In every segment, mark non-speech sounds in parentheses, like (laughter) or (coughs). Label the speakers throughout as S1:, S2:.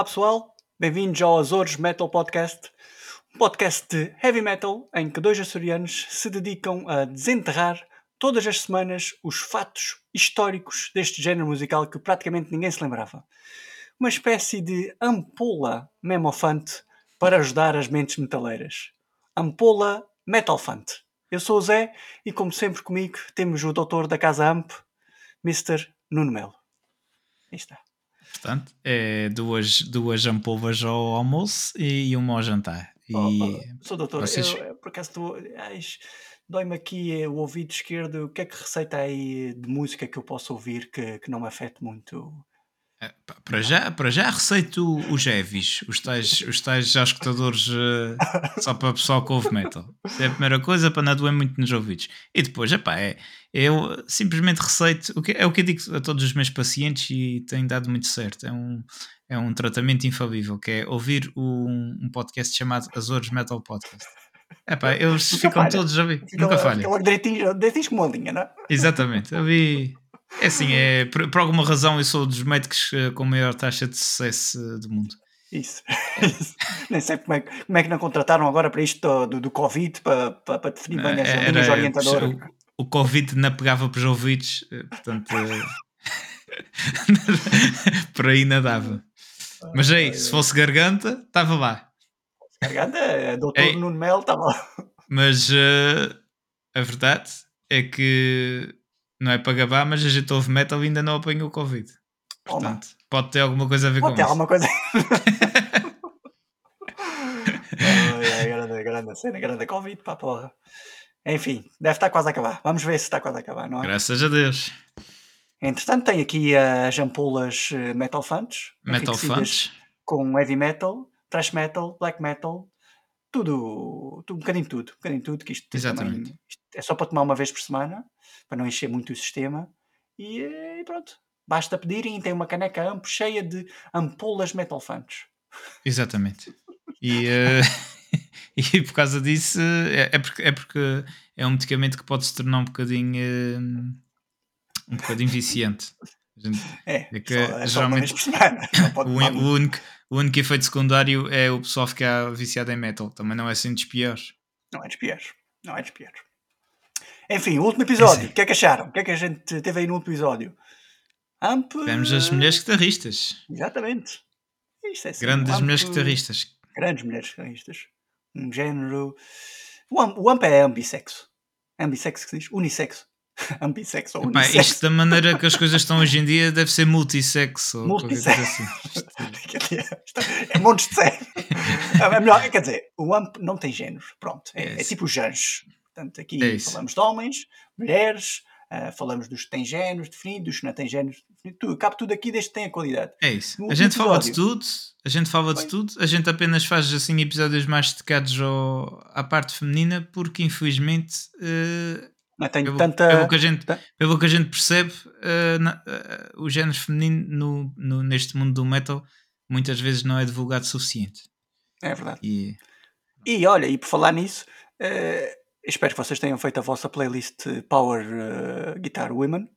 S1: Olá pessoal, bem-vindos ao Azores Metal Podcast, um podcast de heavy metal em que dois açorianos se dedicam a desenterrar todas as semanas os fatos históricos deste género musical que praticamente ninguém se lembrava. Uma espécie de ampola memofante para ajudar as mentes metaleiras. Ampola Metalfante. Eu sou o Zé e, como sempre, comigo temos o doutor da Casa Amp, Mr. Nuno Melo. Aí está.
S2: Portanto, é duas, duas ampolas ao almoço e uma ao jantar. E
S1: Oh, oh, sou doutor,
S2: vocês-
S1: eu, por acaso ai, Dói-me aqui eh, o ouvido esquerdo. O que é que receita aí de música que eu posso ouvir que, que não me afete muito?
S2: É, pá, para, já, para já receito os heavies, os tais, os tais já escutadores eh, só para o pessoal que ouve metal. Isso é a primeira coisa para não doer muito nos ouvidos. E depois, epá, é, eu simplesmente receito, o que, é o que eu digo a todos os meus pacientes e tem dado muito certo. É um, é um tratamento infalível, que é ouvir um, um podcast chamado Azores Metal Podcast. Epá, eles
S1: Nunca
S2: ficam
S1: falha.
S2: todos a
S1: Fica
S2: nunca falha.
S1: Fica logo direitinho, direitinho como uma linha, não é?
S2: Exatamente, eu vi. É assim, é, por, por alguma razão eu sou dos médicos eh, com maior taxa de sucesso eh, do mundo.
S1: Isso. (laughs) Isso. Nem sei como é, que- como é que não contrataram agora para isto do, do, do Covid, para, para, para definir bem as
S2: Eh,
S1: linhas
S2: Era,
S1: orientadoras.
S2: o, o Covid não pegava para os ouvidos, portanto, (laughs) por aí nadava. Mas aí, se fosse garganta, estava lá.
S1: Garganta, doutor
S2: Ei.
S1: Nuno Mel estava lá.
S2: Mas eh, a verdade é que não é para gabar, mas a gente ouve metal e ainda não apanhou o Covid.
S1: Toma.
S2: Portanto, pode ter alguma coisa a ver
S1: Pode
S2: com
S1: ter
S2: isso.
S1: alguma coisa. (laughs) Ai, grande, grande cena, grande Covid, pá, porra. Enfim, deve estar quase a acabar. Vamos ver se está quase a acabar, não é?
S2: Graças a Deus.
S1: Entretanto, tem aqui as ampolas eh, Metal Funts.
S2: Metal fans.
S1: Com heavy metal, thrash metal, black metal, tudo, tudo um bocadinho de tudo. Um bocadinho tudo, que isto,
S2: Exatamente.
S1: também- isto é só para tomar uma vez por semana, para não encher muito o sistema. E, eh, pronto, basta pedirem e tem uma caneca amp cheia de ampolas Metal Funts.
S2: Exatamente. E, eh, (laughs) e por causa disso, é, é porque, é porque é um medicamento que pode se tornar um bocadinho eh, um bocadinho viciante. Gente-
S1: É,
S2: É que
S1: só, é
S2: geralmente (laughs) o, o único, o único efeito secundário é o pessoal ficar viciado em metal. Também não é assim dos piores.
S1: Não é dos piores. Não é dos piores. Enfim, o último episódio.
S2: Sim.
S1: O que é que acharam? O que é que a gente teve aí no último episódio? Amp.
S2: Tivemos as mulheres guitarristas.
S1: Exatamente. Isto é assim,
S2: Grandes
S1: um
S2: mulheres
S1: amp-
S2: guitarristas.
S1: Grandes mulheres guitarristas. Um género. O amp, o amp é ambissexo. Ambissexo que se diz? Unissexo. (laughs) ambissexo ou
S2: Epá,
S1: unissexo.
S2: isto da maneira que as coisas estão hoje em dia deve ser multissexo.
S1: Multissexo.
S2: assim. (laughs)
S1: é montes de sério. É melhor, quer dizer, o AMP não tem género. Pronto. É,
S2: É
S1: é tipo os anjos. Portanto, aqui
S2: É
S1: falamos de homens, mulheres, ah, falamos dos que têm géneros definidos, dos que não têm géneros definidos. Tudo, cabe tudo aqui desde que tenha qualidade.
S2: É isso.
S1: No
S2: A gente fala de
S1: episódio.
S2: tudo, a gente fala de
S1: Foi.
S2: tudo, a gente apenas faz assim episódios mais dedicados ao, à parte feminina, porque infelizmente, eh,
S1: Não tenho
S2: pelo,
S1: tanta.
S2: pelo que a gente, pelo que a gente percebe, eh, na- eh, o género feminino no, no- neste mundo do metal muitas vezes não é divulgado o suficiente.
S1: É verdade.
S2: E
S1: E olha, e por falar nisso, eh, espero que vocês tenham feito a vossa playlist Power eh, Guitar Women.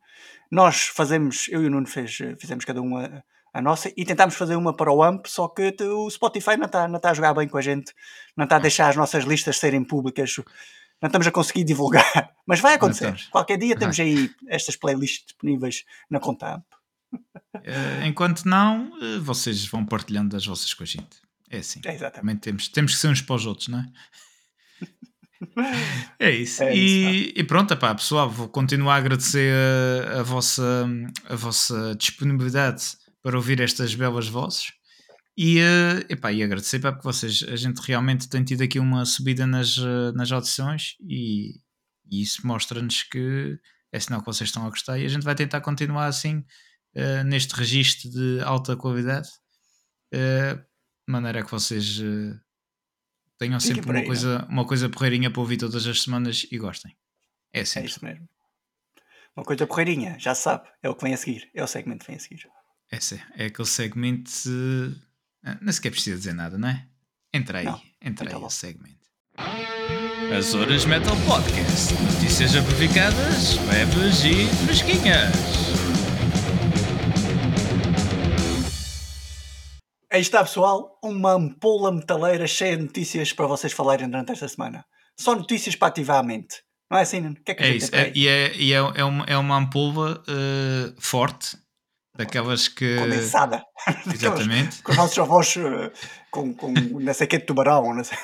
S1: Nós fazemos, eu e o Nuno fez, eh, fizemos cada uma a nossa e tentámos fazer uma para o AMP, só que o Spotify não está não tá a jogar bem com a gente, não está a deixar as nossas listas serem públicas, não estamos a conseguir divulgar, (laughs) mas vai acontecer. Qualquer dia temos aí estas playlists disponíveis na conta AMP.
S2: eh, enquanto não, vocês vão partilhando as vossas com a gente. É assim.
S1: É, exatamente.
S2: Também temos, temos que ser uns para os outros, não é? É isso.
S1: É
S2: e, e pronto, epá, pessoal, vou continuar a agradecer a, a vossa, a vossa disponibilidade para ouvir estas belas vozes. E, eh, epá, e agradecer pá, porque vocês, a gente realmente tem tido aqui uma subida nas, eh, nas audições e, e isso mostra-nos que é sinal que vocês estão a gostar e a gente vai tentar continuar assim eh, neste registro de alta qualidade de maneira que vocês eh, tenham sempre uma,
S1: aí,
S2: coisa, uma coisa porreirinha para ouvir todas as semanas e gostem. É
S1: É
S2: assim.
S1: isso mesmo. Uma coisa porreirinha, já sabe, é o que vem a seguir, é o segmento que vem a seguir.
S2: Esse é, é aquele segmento. eh, não sequer precisa dizer nada, não é? Entra aí,
S1: Não,
S2: entra aí
S1: entra
S2: o segmento. As Horas Metal Podcast. Notícias amplificadas, leves e fresquinhas.
S1: Aí está, pessoal, uma ampola metaleira cheia de notícias para vocês falarem durante esta semana. Só notícias para ativar a mente. Não é assim, Nuno? O que é que a
S2: É
S1: gente
S2: isso. É, e é, e é, é uma, é uma ampola eh, forte, daquelas que.
S1: Condensada. (laughs)
S2: Exatamente.
S1: com os nossos avós eh, com, com não sei o que de tubarão. Não sei.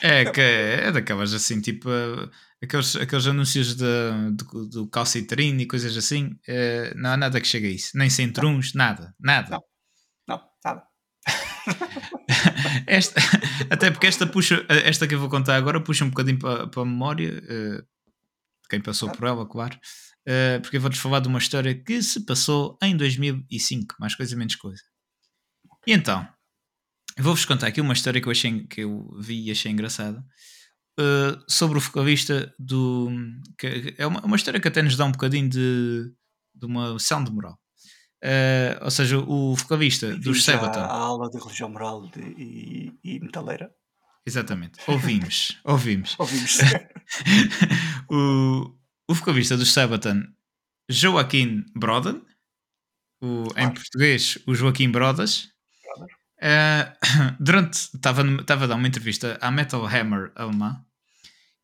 S2: É, que é daquelas assim, tipo. eh, Aqueles, aqueles anúncios de, do, do calcitrine e coisas assim. não há nada que chegue a isso. Nem centruns, nada. Nada.
S1: Não. (laughs)
S2: Esta, até porque esta puxa, esta que eu vou contar agora puxa um bocadinho para, para a memória, de quem passou por ela, claro, eh, porque eu vou-te falar de uma história que se passou em 2005, mais coisa menos coisa. E então, vou-vos contar aqui uma história que eu, achei, que eu vi e achei engraçada. eh, sobre o vocalista do. É uma, uma história que até nos dá um bocadinho de, de uma lição de moral. Eh, ou seja, o vocalista dos
S1: Vimos já
S2: Sabaton.
S1: A aula de religião moral de- e, e metaleira.
S2: Exatamente. Ouvimos. (laughs) Ouvimos.
S1: Ouvimos. (laughs)
S2: o, o vocalista dos Sabaton, Joaquim Broden, o, em
S1: Claro.
S2: português, o Joaquim Brodas, eh, (coughs) durante. Estava estava a dar uma entrevista à Metal Hammer alemã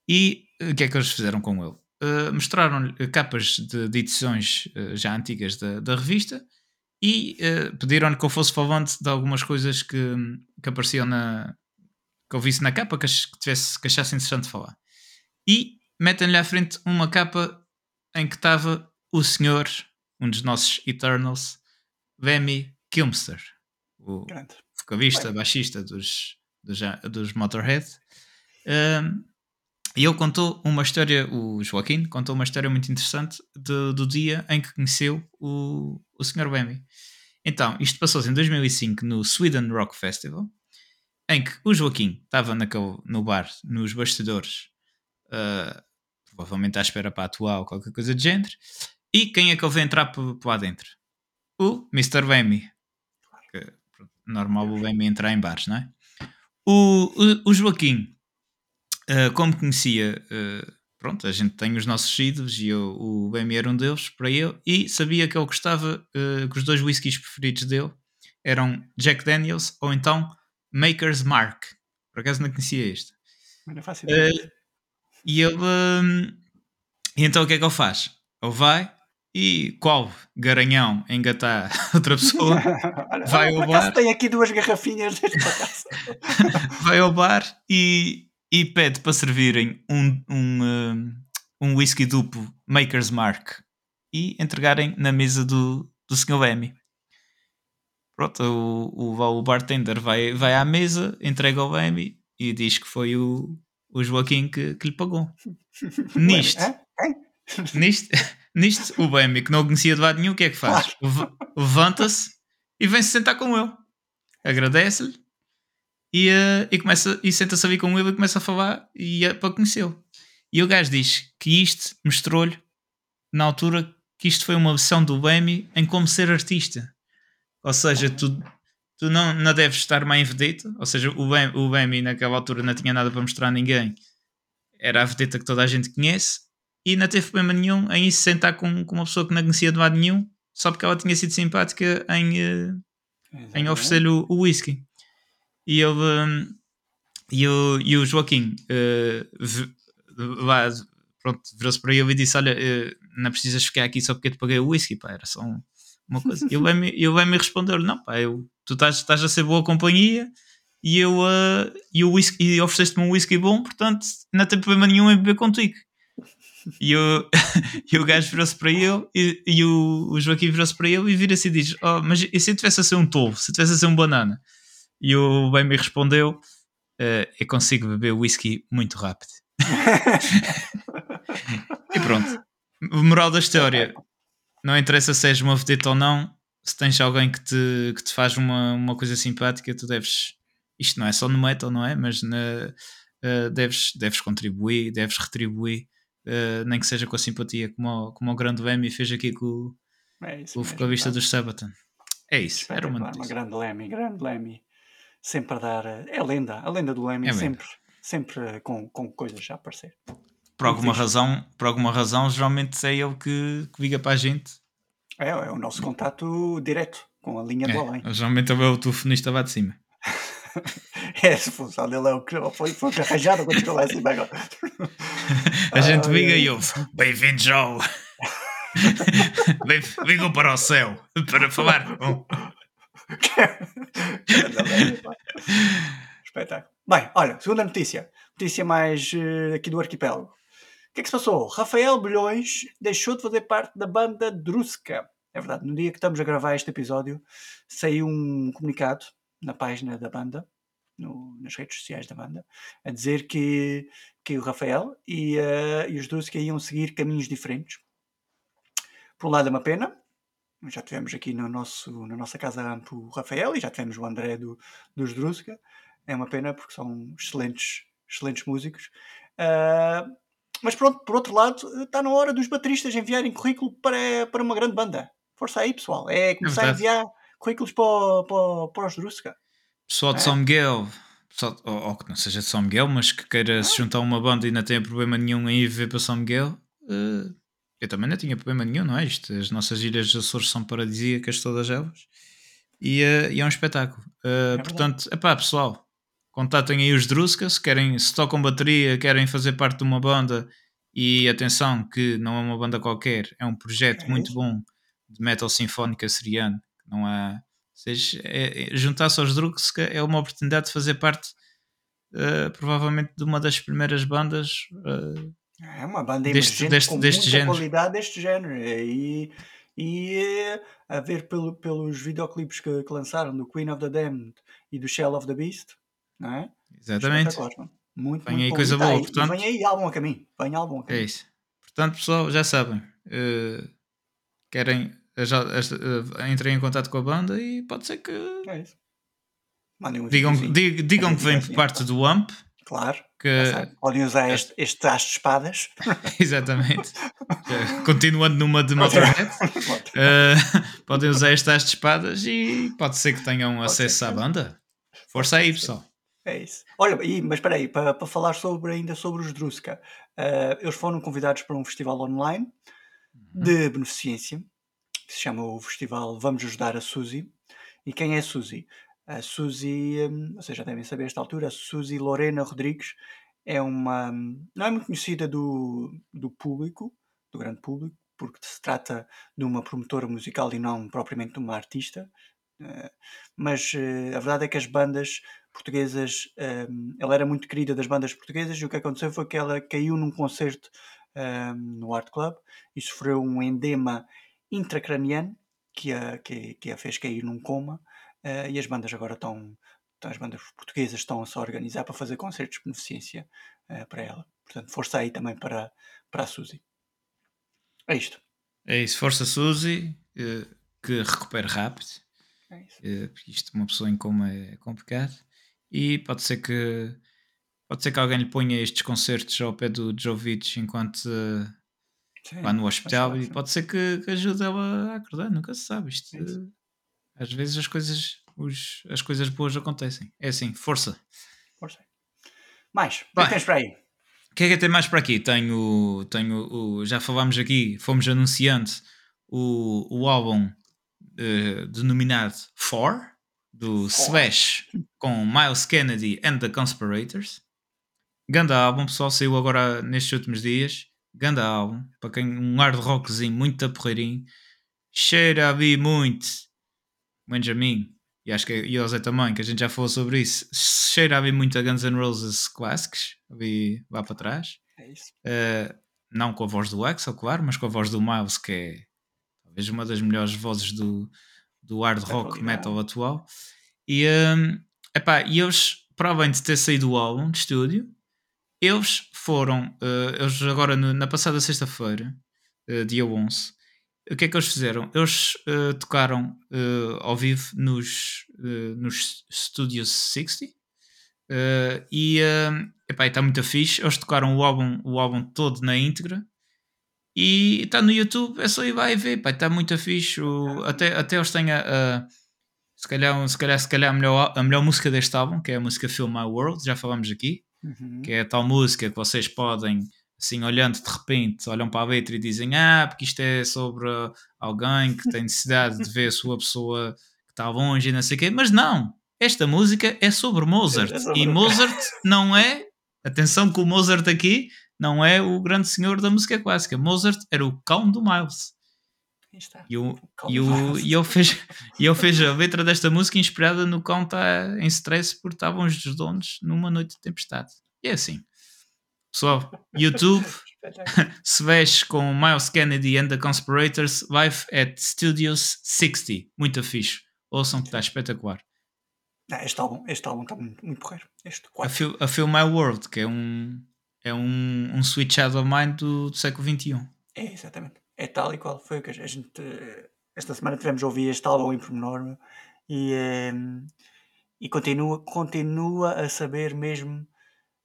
S2: e eh, o que é que eles fizeram com ele? Eh, Mostraram-lhe capas de, de edições eh, já antigas da, da revista e eh, pediram-lhe que eu fosse falante de algumas coisas que, que apareciam na. que eu visse na capa que, ach- que, tivesse, que achasse interessante falar. E metem-lhe à frente uma capa em que estava o senhor, um dos nossos Eternals, Lemmy Kilmister, o vocalista, baixista dos, dos, dos Motorhead. Um, e ele contou uma história, o Joaquim contou uma história muito interessante do, do dia em que conheceu o, o Sr. Lemmy. Então, isto passou-se em 2005 no Sweden Rock Festival, em que o Joaquim estava no bar, nos bastidores, uh, provavelmente à espera para atuar ou qualquer coisa do género, e quem é que ele veio entrar por lá dentro? O Mr. Pronto, normal o Lemmy entrar em bares, não é? O, o, o Joaquim, uh, como conhecia, uh, pronto, a gente tem os nossos ídolos e eu, o Lemmy era um deles para ele, e sabia que ele gostava uh, que os dois whiskies preferidos dele eram Jack Daniels ou então Maker's Mark. Por acaso não conhecia este.
S1: Não faço ideia.
S2: E ele. hum, e então o que é que ele faz? Ele vai e qual garanhão engatar (laughs) outra pessoa, (laughs) vai ao bar.
S1: tem aqui duas garrafinhas (laughs)
S2: vai ao bar e, e pede para servirem um, um, hum, um whisky duplo Maker's Mark e entregarem na mesa do, do Sr. Lemmy. Pronto, o, o, o bartender vai, vai à mesa, entrega ao Lemmy e diz que foi o, o Joaquim que, que lhe pagou. (laughs) Nisto.
S1: Hã? (laughs)
S2: Nisto, nisto, o Bambi, que não conhecia de lado nenhum, o que é que faz? Leva- Levanta-se e vem-se sentar com ele. Agradece-lhe e, eh, e, começa, e senta-se ali com ele e começa a falar e é para conhecê-lo. E o gajo diz que isto mostrou-lhe, na altura, que isto foi uma lição do Bambi em como ser artista. Ou seja, tu, tu não, não deves estar mais em vedeta. Ou seja, o Bambi, o Bambi naquela altura não tinha nada para mostrar a ninguém. Era a vedeta que toda a gente conhece e não teve problema nenhum em se sentar com, com uma pessoa que não conhecia de lado nenhum, só porque ela tinha sido simpática em, eh, em oferecer-lhe o, o whisky. E ele hum, e o, e o Joaquim v- lá, pronto, virou-se para ele e disse: Olha, eh, não precisas ficar aqui só porque eu te paguei o whisky, pá, era só um- uma coisa. E (laughs) ele me, ele me respondeu: Não, pá, eu, tu estás, estás a ser boa companhia e eu eh, e, o whisky, e ofereceste-me um whisky bom, portanto não tem problema nenhum em beber contigo. E o, (laughs) e o gajo virou-se para ele e, e o, o Joaquim virou-se para ele e vira-se e diz: Oh, mas e se eu tivesse a ser um tolo? Se eu tivesse a ser um banana? E o bem me respondeu: "Eh, Eu consigo beber whisky muito rápido. (laughs) E pronto. Moral da história: Não interessa se és uma vedeta ou não, se tens alguém que te, que te faz uma, uma coisa simpática, tu deves. Isto não é só no metal, não é? Mas na, eh, deves, deves contribuir, deves retribuir, eh, nem que seja com a simpatia, como, o- como o grande Lemmy fez aqui com, o-
S1: É
S2: o vocalista dos Sabaton. É isso, era uma notícia.
S1: grande Lemmy, grande Lemmy. Sempre a dar. eh, É a lenda, a lenda do Lemmy,
S2: É
S1: sempre, sempre eh, com, com coisas a aparecer.
S2: Por alguma, razão, por alguma razão, geralmente é ele que, que liga para a gente.
S1: É, é o nosso contato direto. com a linha do
S2: É,
S1: além.
S2: geralmente é o telefonista lá de cima. (laughs)
S1: É, a função dele é o que foi, foi o que arranjaram quando chegou lá em cima agora. (laughs)
S2: A gente
S1: Ai,
S2: liga
S1: ai.
S2: e ouve. Bem-vindos ao. (laughs) Ligam para o céu para falar com.
S1: Espetáculo. Bem, olha, segunda notícia. Notícia mais eh, aqui do arquipélago. O que é que se passou? Rafael Bilhões deixou de fazer parte da banda Druska. É verdade, no dia que estamos a gravar este episódio, saiu um comunicado na página da banda, no- nas redes sociais da banda, a dizer que, que o Rafael e, eh, e os Druska iam seguir caminhos diferentes. Por um lado é uma pena, já tivemos aqui no nosso, na nossa casa AMP o Rafael e já tivemos o André do, dos Druska. É uma pena porque são excelentes, excelentes músicos. Ah, mas pronto, por outro lado, está na hora dos bateristas enviarem currículo para, para uma grande banda. Força aí, pessoal. É começar a
S2: verdade.
S1: enviar currículos para, para, para os Druska.
S2: Pessoal de
S1: É.
S2: São Miguel, pessoal, ou, ou que não seja de São Miguel, mas que queira se juntar a uma banda e não tenha problema nenhum em ir ver para São Miguel, eh, eu também não tinha problema nenhum, não é? Isto, as nossas ilhas dos Açores são paradisíacas, todas elas, e, eh, e é um espetáculo. Eh,
S1: verdade.
S2: portanto, epá, pessoal, contatem aí os Druska, se querem, se tocam bateria, querem fazer parte de uma banda, e atenção que não é uma banda qualquer, é um projeto
S1: É
S2: muito bom de metal sinfónico açoriano, que não há seja, é- é- juntar-se aos Druska é uma oportunidade de fazer parte eh, provavelmente de uma das primeiras bandas eh,
S1: É uma banda
S2: Deste-
S1: emergente
S2: deste-
S1: com
S2: deste
S1: muita
S2: género.
S1: qualidade deste género. E, e eh, a ver pelo, pelos videoclipes que, que lançaram do Queen of the Damned e do Shell of the Beast, não é?
S2: exatamente.
S1: Muito,
S2: Vem
S1: muito
S2: aí
S1: bom.
S2: coisa
S1: E tá
S2: boa,
S1: e
S2: portanto-
S1: Vem aí álbum a caminho. Vem álbum a
S2: é
S1: caminho.
S2: isso portanto pessoal já sabem eh, querem eh, já, eh, entrem em contato com a banda e pode ser que
S1: É isso. Um
S2: digam, digam
S1: Mandem
S2: que vem por parte do AMP
S1: Claro.
S2: que.
S1: Podem usar este, este de espadas.
S2: exatamente continuando numa de Motorhead eh, podem usar estas de espadas e pode ser que tenham
S1: Pode ser
S2: acesso à
S1: que-
S2: banda força aí
S1: ser.
S2: pessoal
S1: É isso. Olha, e, mas espera aí, para, para falar sobre, ainda sobre os Druska, eh, eles foram convidados para um festival online de beneficência, que se chama o festival Vamos Ajudar a Suzy. E quem é a Suzy? A Suzy, hum, vocês já devem saber a esta altura, a Suzy Lorena Rodrigues é uma. hum, não é muito conhecida do, do público, do grande público, porque se trata de uma promotora musical e não propriamente de uma artista. Eh, mas eh, a verdade é que as bandas portuguesas, hum, ela era muito querida das bandas portuguesas e o que aconteceu foi que ela caiu num concerto no Art Club e sofreu um endema intracraniano que a, que, que a fez cair num coma eh, e as bandas agora estão, as bandas portuguesas estão a se organizar para fazer concertos de beneficência eh, para ela. Portanto, força aí também para, para a Suzy. É isto.
S2: É isso, força Suzy, eh, que recupere rápido,
S1: É isso.
S2: porque isto uma pessoa em coma é complicado. E pode ser que pode ser que alguém lhe ponha estes concertos ao pé do Jovic enquanto
S1: Sim,
S2: no hospital e pode ser que, que ajude ela a acordar, nunca se sabe. Isto,
S1: É
S2: às vezes as coisas, os- as coisas boas acontecem. É assim, força.
S1: Força. Mais, o que é tens para aí?
S2: O que é que tem mais para aqui? Tenho, tenho o, já falámos aqui, fomos anunciando o, o álbum eh, denominado For, do. Slash, com Miles Kennedy and the Conspirators. Ganda álbum, pessoal, saiu agora nestes últimos dias. Ganda álbum, para quem um hard rockzinho, muito porreirinho. Cheira ali muito, menos a mim, e acho que e ao Zé também, que a gente já falou sobre isso. Cheira ali muito a Guns N' Roses clássicos, ali lá para trás.
S1: É.
S2: Uh, não com a voz do Axel, claro, mas com a voz do Miles, que é talvez uma das melhores vozes do, do hard rock metal atual. E, um, epá, e eles, para além de ter saído o álbum de estúdio, eles foram, uh, eles agora no- na passada sexta-feira, uh, dia 11, o que é que eles fizeram? Eles uh, tocaram uh, ao vivo nos, uh, nos Studios 60 uh, e uh, está muito fixe. Eles tocaram o álbum, o álbum todo na íntegra e está no YouTube. É só ir lá e ver. Está muito fixe. O- até, até eles têm a, a- se, calhar, se calhar, se calhar a, melhor, a melhor música deste álbum, que é a música Feel My World, já falamos aqui
S1: Uhum.
S2: que é a tal música que vocês podem, assim, olhando de repente, olham para a letra e dizem: Ah, porque isto é sobre alguém que tem necessidade de ver a sua pessoa que está longe e não sei o quê, mas não. Esta música é sobre Mozart.
S1: É sobre-
S2: E Mozart não é. Atenção que o Mozart aqui não é o grande senhor da música clássica. Mozart era o cão do Miles. E, o, e, o, e ele, fez, e ele fez a letra desta música inspirada no cão está em stress porque estavam os donos numa noite de tempestade. E é assim. Pessoal, YouTube. (laughs) Slash (laughs) com Miles Kennedy and the Conspirators Live at Studios 60. Muito fixe. Ouçam que está espetacular.
S1: Não, este álbum este álbum está muito, muito porreiro. Este
S2: A,
S1: 4.
S2: Feel, a Feel My World, que é um, é um, um Sweet Child of Mine do, do século XXI.
S1: É, exatamente. É tal e qual. Foi o que a gente. Esta semana tivemos a ouvir este álbum em pormenor e, eh, e continua, continua a saber mesmo.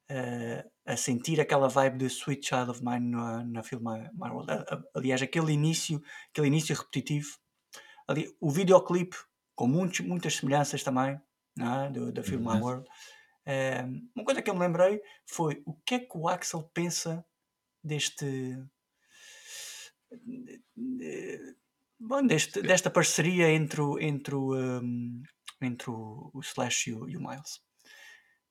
S1: eh, a sentir aquela vibe de Sweet Child of Mine na, na film My, World. Aliás, aquele início, aquele início repetitivo. Ali, o videoclipe, com muitos, muitas semelhanças também, é? do, da film My
S2: Uhum.
S1: World. Eh, uma coisa que eu me lembrei foi o que é que o Axel pensa deste. de- bom, deste- desta parceria entre o, entre o, um, entre o, o Slash e o, e o Miles.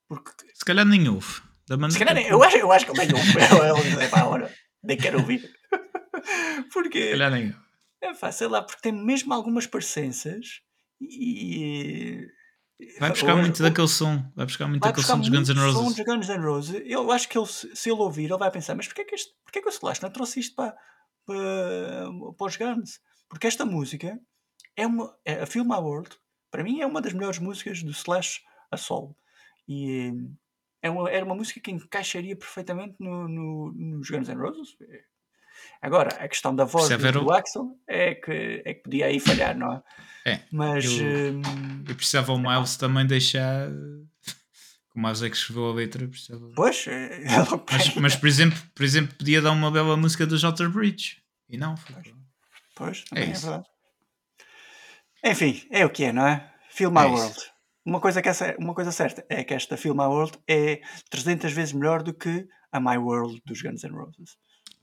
S1: Porque
S2: Se calhar nem houve. Da
S1: se
S2: maneira
S1: calhar nem- eu acho, eu acho que ele nem ouve. (laughs) (laughs) Ele diz, "Epá, ora, nem quero ouvir. (laughs)
S2: Se
S1: Porque
S2: calhar nem
S1: é fácil, sei lá, porque tem mesmo algumas parecenças e.
S2: Vai buscar
S1: hoje-
S2: muito daquele som. Vai buscar muito
S1: vai
S2: daquele
S1: buscar
S2: som dos Guns N'
S1: som
S2: Roses.
S1: dos Guns N' Roses. Eu acho que ele, se se ele ouvir, ele vai pensar: mas porquê que, este, porquê que o Slash não trouxe isto para, para, para os Guns? Porque esta música é uma. É, a Feel My World, para mim, é uma das melhores músicas do Slash a solo. E é uma, era uma música que encaixaria perfeitamente no, no- nos Guns N' Roses. Agora, a questão da voz do,
S2: o-
S1: Axel é que, é que podia aí falhar, não é?
S2: É,
S1: Mas.
S2: eu-
S1: hum,
S2: Eu precisava o Miles também deixar. (laughs) O Miles é que escreveu a letra. Precisava...
S1: pois, é por
S2: Mas, mas, por, exemplo, por exemplo, podia dar uma bela música do Jotter Bridge. E não, foi.
S1: Pois, também é,
S2: isso.
S1: verdade. Enfim, é o que é, não é? Feel My
S2: É isso.
S1: Uma coisa, que é, uma coisa certa é que esta Feel My World é 300 vezes melhor do que a My World dos Guns N' Roses.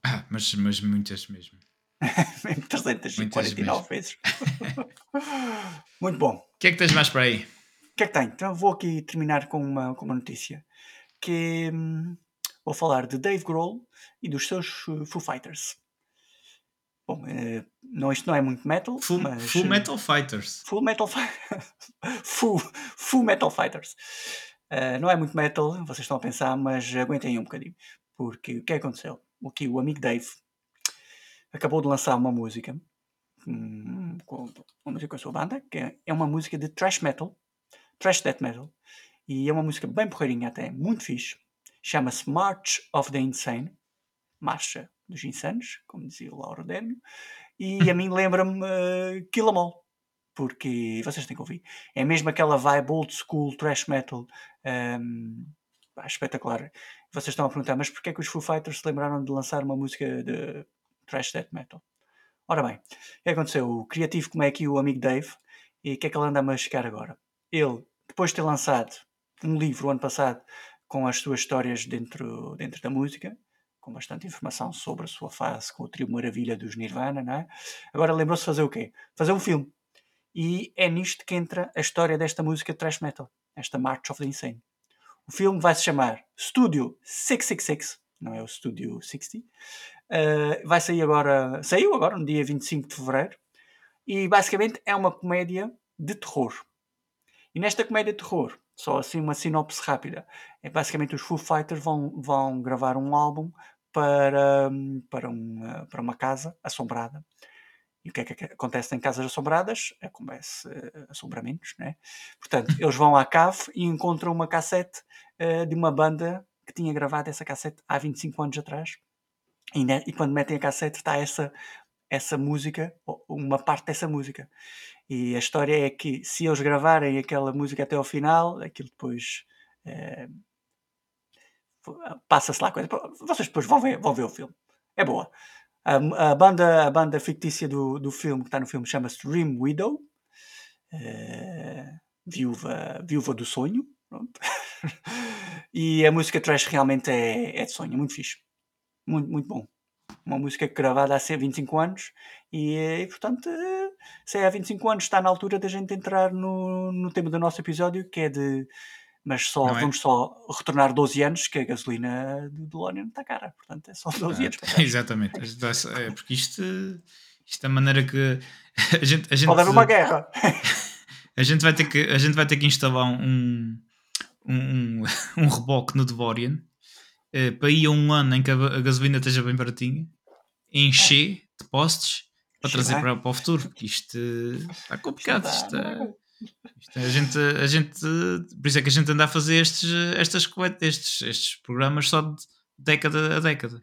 S2: Ah, mas, mas muitas mesmo. (laughs)
S1: 349 vezes. (laughs) Muito bom.
S2: O que é que tens mais para aí?
S1: O que é que tem? Então vou aqui terminar com uma, com uma notícia. Que hum, vou falar de Dave Grohl e dos seus uh, Foo Fighters. Bom, eh, não, isto não é muito metal,
S2: Full,
S1: mas...
S2: Full
S1: eh,
S2: Metal Fighters.
S1: Full Metal Fi- (laughs) Full, Full Metal Fighters. Uh, não é muito metal, vocês estão a pensar, mas aguentem um bocadinho. Porque o que é que aconteceu? O que o amigo Dave acabou de lançar uma música hum, com uma música com a sua banda, que é- é uma música de thrash metal, thrash death metal, e é uma música bem porreirinha até, muito fixe. Chama-se March of the Insane, Marcha dos Insanos, como dizia o Lauro Dérmio, e a mim (laughs) lembra-me uh, Kill 'Em All, porque vocês têm que ouvir. É mesmo aquela vibe old school thrash metal um, pá, espetacular. Vocês estão a perguntar, mas porquê é que os Foo Fighters se lembraram de lançar uma música de thrash death metal? Ora bem, o que aconteceu? O criativo como é aqui o amigo Dave, e o que é que ele anda a machucar agora? Ele, depois de ter lançado um livro o ano passado com as suas histórias dentro, dentro da música, com bastante informação sobre a sua fase com o trio Maravilha dos Nirvana, não é? Agora lembrou-se fazer o quê? Fazer um filme. E é nisto que entra a história desta música de thrash metal, esta March of the Insane. O filme vai se chamar Studio 666, não é o Studio 60. Uh, vai sair agora, saiu agora no dia 25 de fevereiro, e basicamente é uma comédia de terror. E nesta comédia de terror, só assim uma sinopse rápida, é basicamente os Foo Fighters vão, vão gravar um álbum para, para, uma, para uma casa assombrada. E o que é que acontece em casas assombradas? Acontece uh, assombramentos, né? Portanto, (laughs) eles vão à cave e encontram uma cassete uh, de uma banda que tinha gravado essa cassete há 25 anos atrás. E, né, e quando metem a cassete está essa, essa música, uma parte dessa música. E a história é que se eles gravarem aquela música até ao final, aquilo depois eh, passa-se lá coisa. Vocês depois vão ver, vão ver o filme. É boa. A, a banda, a banda fictícia do, do filme, que está no filme, chama-se Dream Widow. Eh, viúva, viúva do sonho. (laughs) E a música trash realmente é, é de sonho, muito fixe. Muito, muito bom. Uma música gravada há 25 anos e, e portanto, se é há 25 anos, está na altura da gente entrar no, no tema do nosso episódio, que é de. Mas só
S2: Não é?
S1: vamos só retornar 12 anos, que a gasolina do DeLorean está cara. Portanto, é só 12 anos para trás. (laughs)
S2: Exatamente. É, porque isto, isto é a maneira que (laughs) a gente, a gente,
S1: Pode haver uma guerra. (laughs)
S2: a gente vai ter que a gente vai ter que instalar um um, um, reboque no DeLorean eh, para ir a um ano em que a, gasolina esteja bem baratinha encher de postes para trazer para, para o futuro porque isto está complicado
S1: Isto está-
S2: isto é- a gente a gente por isso é que a gente anda a fazer estes estas estes estes programas só de década a década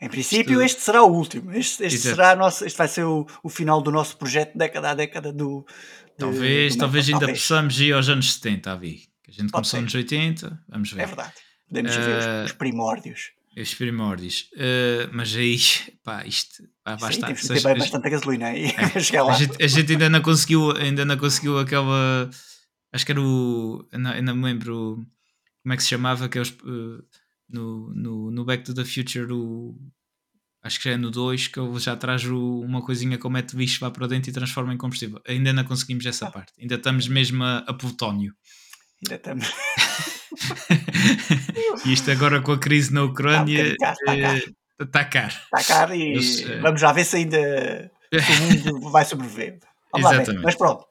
S1: Em princípio,
S2: Isto-
S1: este será o último. Este, este será a nossa, este vai ser o, o final do nosso projeto década a década do. de-
S2: talvez
S1: do
S2: talvez ainda possamos ir aos anos 70 a ver que a gente
S1: Pode
S2: começou
S1: ser.
S2: nos 80 vamos ver
S1: É verdade. Podemos ver os-
S2: Eh,
S1: os primórdios.
S2: Os primórdios. Uh, mas aí, (laughs) pá, isto vai
S1: Sim,
S2: bastar.
S1: que
S2: Se-
S1: ter
S2: a-
S1: bastante gasolina aí (laughs) chegar lá.
S2: a, gente, a gente ainda não conseguiu, ainda não conseguiu aquela. Acho que era o. eu eu não me lembro como é que se chamava, que é os, uh, no, no, no Back to the Future, o, acho que já é no 2, que ele já traz o- uma coisinha que mete bicho lá para dentro e transforma em combustível. Ainda não conseguimos essa
S1: Ah.
S2: parte. Ainda estamos mesmo a, a plutónio. (laughs) E isto agora com a crise na Ucrânia.
S1: Está bocadinho caro, está
S2: eh, caro.
S1: Está caro e
S2: Mas, eh,
S1: vamos já ver se ainda se o mundo (laughs) vai sobreviver.
S2: Exatamente.
S1: Mas pronto,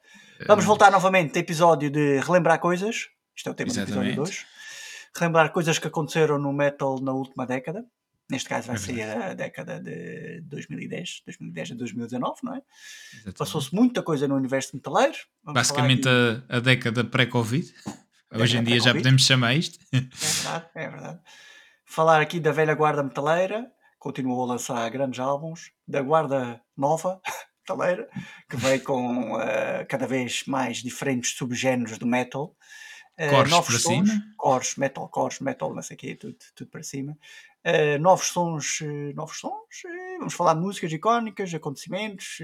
S1: vamos
S2: Eh,
S1: voltar novamente ao episódio de relembrar coisas. Isto é o tema do episódio
S2: Exatamente.
S1: 2. Relembrar coisas que aconteceram no metal na última década. Neste caso vai
S2: É
S1: ser a década de 2010, 2010 a 2019, não é?
S2: exatamente.
S1: Passou-se muita coisa no universo metaleiro. Vamos
S2: Basicamente
S1: aqui-
S2: a, a década pré-Covid. Hoje em dia já podemos chamar isto.
S1: É verdade, é verdade. Falar aqui da velha guarda metaleira, continuou a lançar grandes álbuns, da guarda nova (laughs) metaleira, que veio com eh, cada vez mais diferentes subgéneros do metal. Eh,
S2: Cores
S1: novos
S2: para
S1: sons,
S2: cima.
S1: cores, metal, cores, metal, não sei o quê, tudo, tudo para cima. Eh, novos sons, novos sons, vamos falar de músicas icónicas, acontecimentos,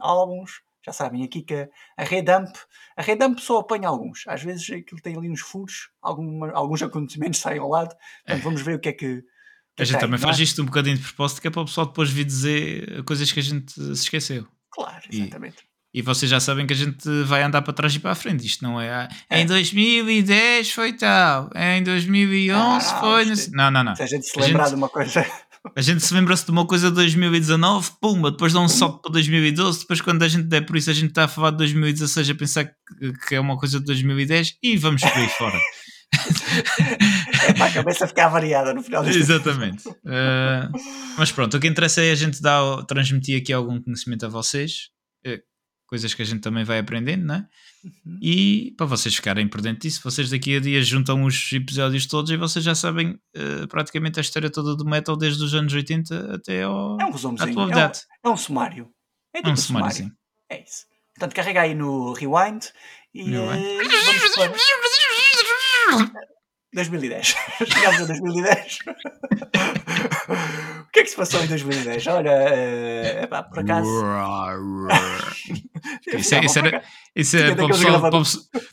S1: álbuns. Já sabem, aqui que a- Redump, a Redump só apanha alguns. Às vezes aquilo tem ali uns furos, alguma- alguns acontecimentos saem ao lado. Portanto, vamos ver o que é que. que
S2: A gente
S1: que
S2: também
S1: tem,
S2: faz
S1: é?
S2: isto um bocadinho de propósito, que é para o pessoal depois vir dizer coisas que a gente se esqueceu.
S1: Claro,
S2: E-
S1: exatamente.
S2: E vocês já sabem que a gente vai andar para trás e para a frente. Isto não é. ah,
S1: É.
S2: Em 2010 foi tal, em 2011
S1: Ah,
S2: foi. não Não, não.
S1: Se a gente se lembrar
S2: gente-
S1: de uma coisa.
S2: A gente se lembra-se de uma coisa de 2019, pumba, depois dá um salto para 2012, depois quando a gente der por isso a gente está a falar de 2016 a pensar que, que é uma coisa de 2010 e vamos por aí fora. (laughs)
S1: é para a cabeça ficar variada no final deste
S2: Exatamente. Uh, mas pronto, o que interessa é a gente dar, transmitir aqui algum conhecimento a vocês, eh, coisas que a gente também vai aprendendo, não é?
S1: Uhum.
S2: E para vocês ficarem por dentro disso, vocês daqui a dias juntam os episódios todos e vocês já sabem eh, praticamente a história toda do metal desde os anos 80 até ao,
S1: É um
S2: à
S1: resumozinho. É um, é um sumário. É tipo
S2: É um
S1: um
S2: sumário,
S1: sumário.
S2: sim.
S1: É isso. Portanto, carrega aí no rewind e
S2: Rewind.
S1: eh, vamos para (laughs) (laughs) 2010. Chegamos a 2010. (laughs) (laughs) o que é que se passou em 2010? Olha, eh, epá, por acaso. (laughs)
S2: Isso, é- isso era, isso é
S1: Tinha
S2: para, o pessoal, para,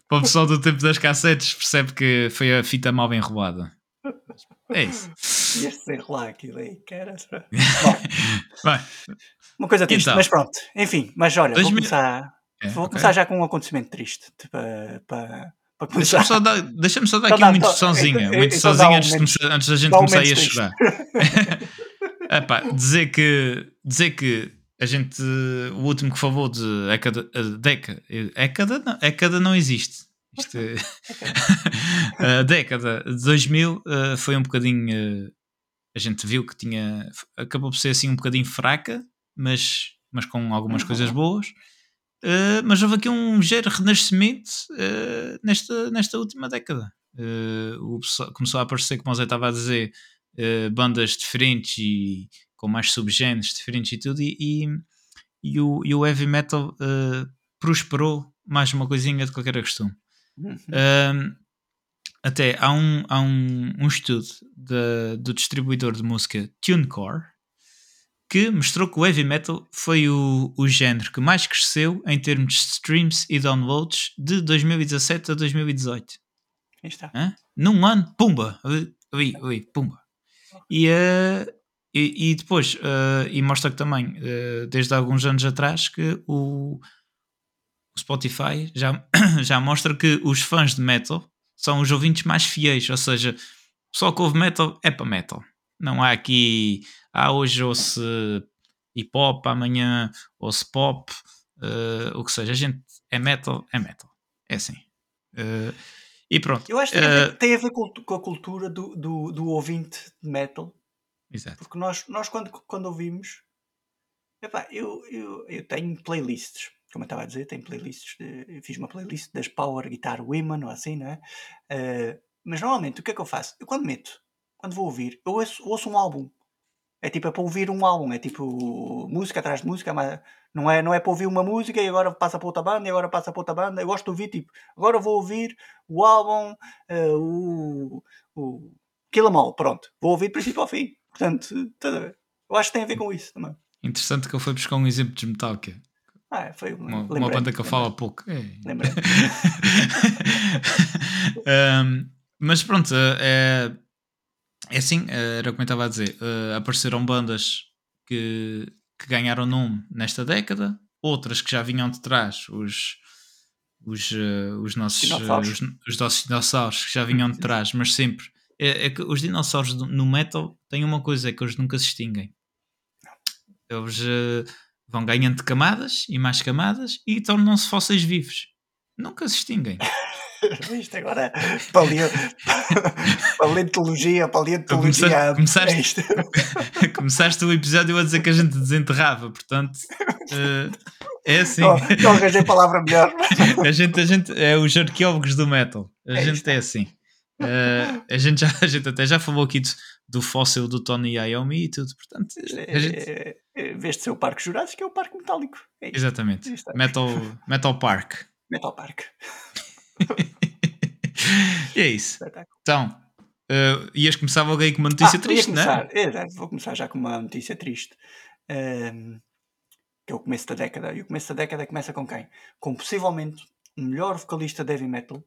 S2: para o pessoal do tempo das cassetes, percebe que foi a fita mal enrolada. É isso.
S1: Ia-se desenrolar aquilo aí, cara. (laughs)
S2: Vai.
S1: Uma coisa triste,
S2: Então.
S1: mas pronto. Enfim, mas olha,
S2: 2000
S1: vou começar.
S2: É,
S1: Vou começar já com um acontecimento triste para, para, para começar.
S2: Deixa-me só dar, deixa só dar
S1: Então
S2: aqui
S1: dá,
S2: uma
S1: então-
S2: introduçãozinha.
S1: então-
S2: Uma
S1: então
S2: introduçãozinha
S1: dá um
S2: antes,
S1: momento-
S2: antes da gente
S1: um
S2: começar a chorar. (laughs) Epá, dizer que, dizer que a gente, o último que falou de década, década, década não, década não existe. Isto é- (laughs) a década de 2000 eh, foi um bocadinho, eh, a gente viu que tinha, acabou por ser assim um bocadinho fraca, mas, mas com algumas
S1: Uhum.
S2: coisas boas. Eh, mas houve aqui um ligeiro renascimento eh, nesta, nesta última década. Pessoal- começou a aparecer, como o Zé estava a dizer, bandas diferentes e com mais subgéneros diferentes e tudo, e, e, e o, e o heavy metal prosperou mais uma coisinha que qualquer costume.
S1: Uhum.
S2: Um, até há um, há um, um estudo da- do distribuidor de música TuneCore que mostrou que o heavy metal foi o, o género que mais cresceu em termos de streams e downloads de 2017 a 2018.
S1: Aí está.
S2: Hã? Num ano, pumba! Ui, ui, pumba! E, eh, e, e depois, uh, e mostra que também, uh, desde alguns anos atrás, que o, o Spotify já, (coughs) já mostra que os fãs de metal são os ouvintes mais fiéis, ou seja, só que ouve metal é para metal. Não há aqui, ah, hoje ouço hip hop, amanhã ouço pop, uh, o que seja. A gente é metal, é metal. É assim. Uh, e pronto.
S1: Eu acho que tem, a ver, tem a ver com, com, a cultura do, do, do, ouvinte de metal.
S2: Exato.
S1: Porque nós, nós quando, quando ouvimos, epá, eu, eu, eu tenho playlists como eu estava a dizer, tenho playlists, de, fiz uma playlist das Power Guitar Women ou assim, não é? Uh, mas normalmente o que é que eu faço? Eu quando meto, quando vou ouvir, eu ouço, ouço um álbum. É tipo é para ouvir um álbum, é tipo música atrás de música, mas não é, não é para ouvir uma música e agora passa para outra banda e agora passa para outra banda. Eu gosto de ouvir tipo, agora vou ouvir o álbum, uh, o, o Kill 'Em All, pronto, vou ouvir do princípio ao fim. Portanto, eu acho que tem a ver com isso também.
S2: Interessante que eu fui buscar um exemplo de Metallica.
S1: Ah, foi
S2: uma, uma banda que eu falo há pouco. É.
S1: Lembrei.
S2: um, (laughs) mas pronto, é, é assim, era como eu estava a dizer. Uh, apareceram bandas que, que ganharam nome nesta década, outras que já vinham de trás, os, os, uh, os nossos dinossauros. Uh, os, os, nossos dinossauros que já vinham de trás, mas sempre. É, é, que os dinossauros no metal têm uma coisa, é que eles nunca se extinguem. Eles vão ganhando camadas e mais camadas e tornam-se fósseis vivos. Nunca se extinguem. (laughs)
S1: Isto agora paleo... paleontologia, paleontologia.
S2: Começaste, é (laughs) começaste o episódio a dizer que a gente desenterrava, portanto uh, é assim. Não,
S1: não arranjei palavra melhor. (laughs)
S2: a, gente, a gente é os arqueólogos do metal. A é gente isto. é assim. Uh, a, gente já, a gente até já falou aqui do, do fóssil do Tony Iommi e tudo, portanto. A gente...
S1: é, é, em vez de ser o Parque Jurássico, é o Parque Metálico. É
S2: Exatamente. Metal, Metal Park.
S1: Metal Park. (laughs)
S2: e é isso. Então, uh, ias começar aí com uma notícia ah, triste, não é?
S1: é? Vou começar já com uma notícia triste. Um, que é o começo da década. E o começo da década começa com quem? Com possivelmente o melhor vocalista de heavy metal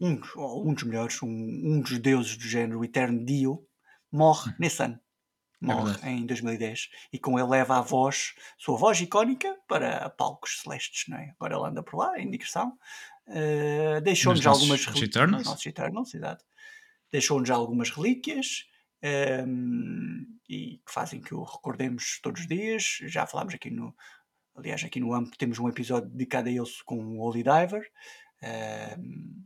S1: um, um dos melhores, um, um dos deuses do género, o eterno Dio, morre uhum. nesse ano. É morre é em 2010 e com ele leva a voz, sua voz icónica para palcos celestes, não é? Agora ele anda por lá em digressão. Uh, Deixou-nos algumas
S2: relíquias.
S1: Nossos Eternals, exato. Deixou-nos algumas relíquias um, ehm, e que fazem que o recordemos todos os dias. Já falámos aqui no. Aliás, aqui no AMP temos um episódio dedicado a ele com o Holy Diver. Um, ehm,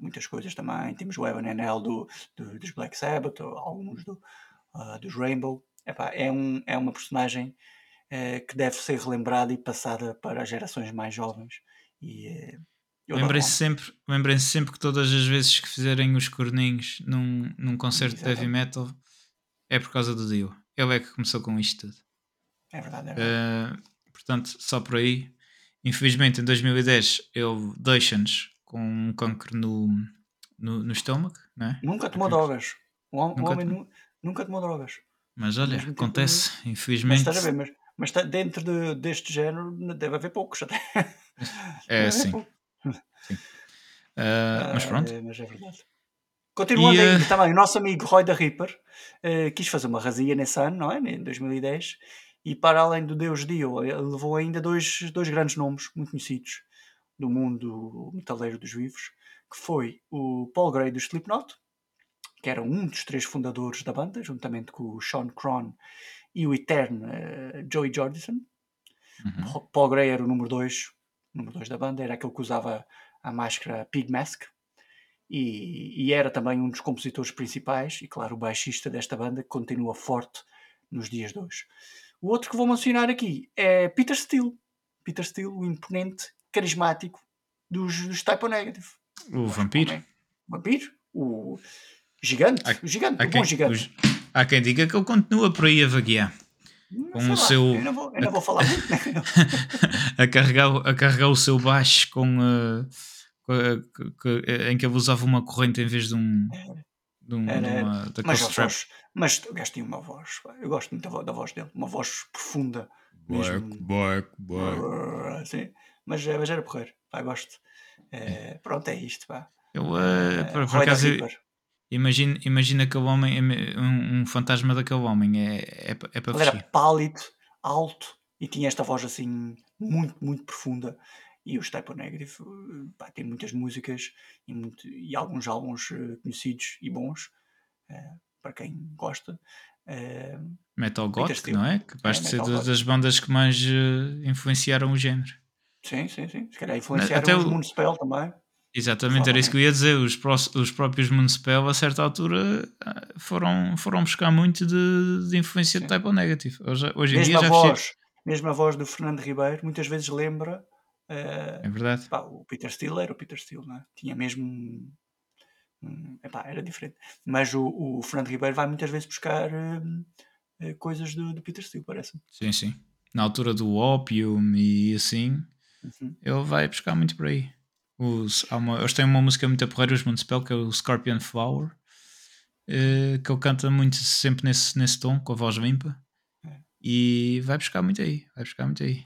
S1: muitas coisas também. Temos o Evan NL do, do, dos Black Sabbath, alguns do, uh, dos Rainbow. Epá, é, um, é uma personagem uh, que deve ser relembrada e passada para as gerações mais jovens. E, uh,
S2: Lembrem-se sempre, lembrem -se sempre que todas as vezes que fizerem os corninhos num, num concerto de heavy metal é por causa do Dio. Ele é que começou com isto tudo.
S1: É verdade, é verdade.
S2: Uh, portanto, só por aí. Infelizmente, em 2010, ele deixa-nos com um cancro no, no, no estômago, não é?
S1: Nunca tomou drogas. O nunca homem nu, nunca tomou drogas.
S2: Mas olha, Mesmo acontece, infelizmente.
S1: Mas, ver, mas, mas tá dentro de, deste género deve haver poucos até. (laughs)
S2: É, sim. sim. Uh, mas pronto.
S1: É, mas é verdade. Continuando e, ainda uh... também, o nosso amigo Roy da Reaper uh, quis fazer uma razia nesse ano, não é? Em 2010. E para além do Deus Dio, levou ainda dois, dois grandes nomes muito conhecidos do mundo metaleiro dos vivos, que foi o Paul Gray do Slipknot, que era um dos três fundadores da banda, juntamente com o Sean Cron e o eterno uh, Joey Jordison. Uhum. Paul Gray era o número 2 número dois da banda, era aquele que usava a máscara Pig Mask. E, e, era também um dos compositores principais e, claro, o baixista desta banda, que continua forte nos dias de hoje. O outro que vou mencionar aqui é Peter Steele. Peter Steele, o imponente carismático dos, dos Type O Negative.
S2: O vampiro.
S1: O vampiro, o gigante, há, o gigante, o
S2: quem,
S1: bom gigante.
S2: Os, há quem diga que ele continua por aí a vaguear.
S1: Com o seu. Eu não vou, eu não vou falar muito. (laughs)
S2: a, carregar, a carregar o seu baixo com. Uh, em que ele usava uma corrente em vez de um. De um, era, de uma,
S1: mas, voz, mas o gajo tinha uma voz. Eu gosto muito da, da voz dele, uma voz profunda.
S2: Bark, bark, bark.
S1: Sim. Mas, mas era porreiro, pá, gosto. É, pronto, é isto, pá.
S2: Eu, uh, por, por acaso, eu, Imagina, imagina aquele homem, um, um fantasma daquele homem, é, é, é para
S1: Ele era pálido, alto e tinha esta voz assim muito, muito profunda. E O Negative eh, pá, tem muitas músicas e, muito- e alguns álbuns eh, conhecidos e bons eh, para quem gosta. Eh,
S2: Metal Gothic, não é? Capaz
S1: É,
S2: de ser
S1: Metal
S2: da-
S1: Gothic.
S2: das bandas que mais eh, influenciaram o género.
S1: sim, sim, sim. Se calhar influenciaram
S2: até o-
S1: Moonspell também.
S2: Exatamente, era isso que eu ia dizer. Os, prós- os próprios Municipal, a certa altura, ah, foram, foram buscar muito de, de influência de
S1: Sim.
S2: type O negative. Hoje, hoje em
S1: Mesmo
S2: dia
S1: a voz, mesmo a voz do Fernando Ribeiro muitas vezes lembra eh,
S2: É verdade.
S1: pá, o Peter Steele era o Peter Steele, não é? Tinha mesmo um, epá, era diferente. Mas o, o Fernando Ribeiro vai muitas vezes buscar hum, eh, coisas do, do Peter Steele, parece-me.
S2: Sim, sim. Na altura do Opium e assim,
S1: Uhum.
S2: ele vai buscar muito por aí. Os, uma, eles têm uma música muito porreira, os Municipal, que é o Scorpion Flower, eh, que ele canta muito sempre nesse, nesse tom, com a voz limpa.
S1: É.
S2: E vai buscar muito aí. Vai buscar muito aí.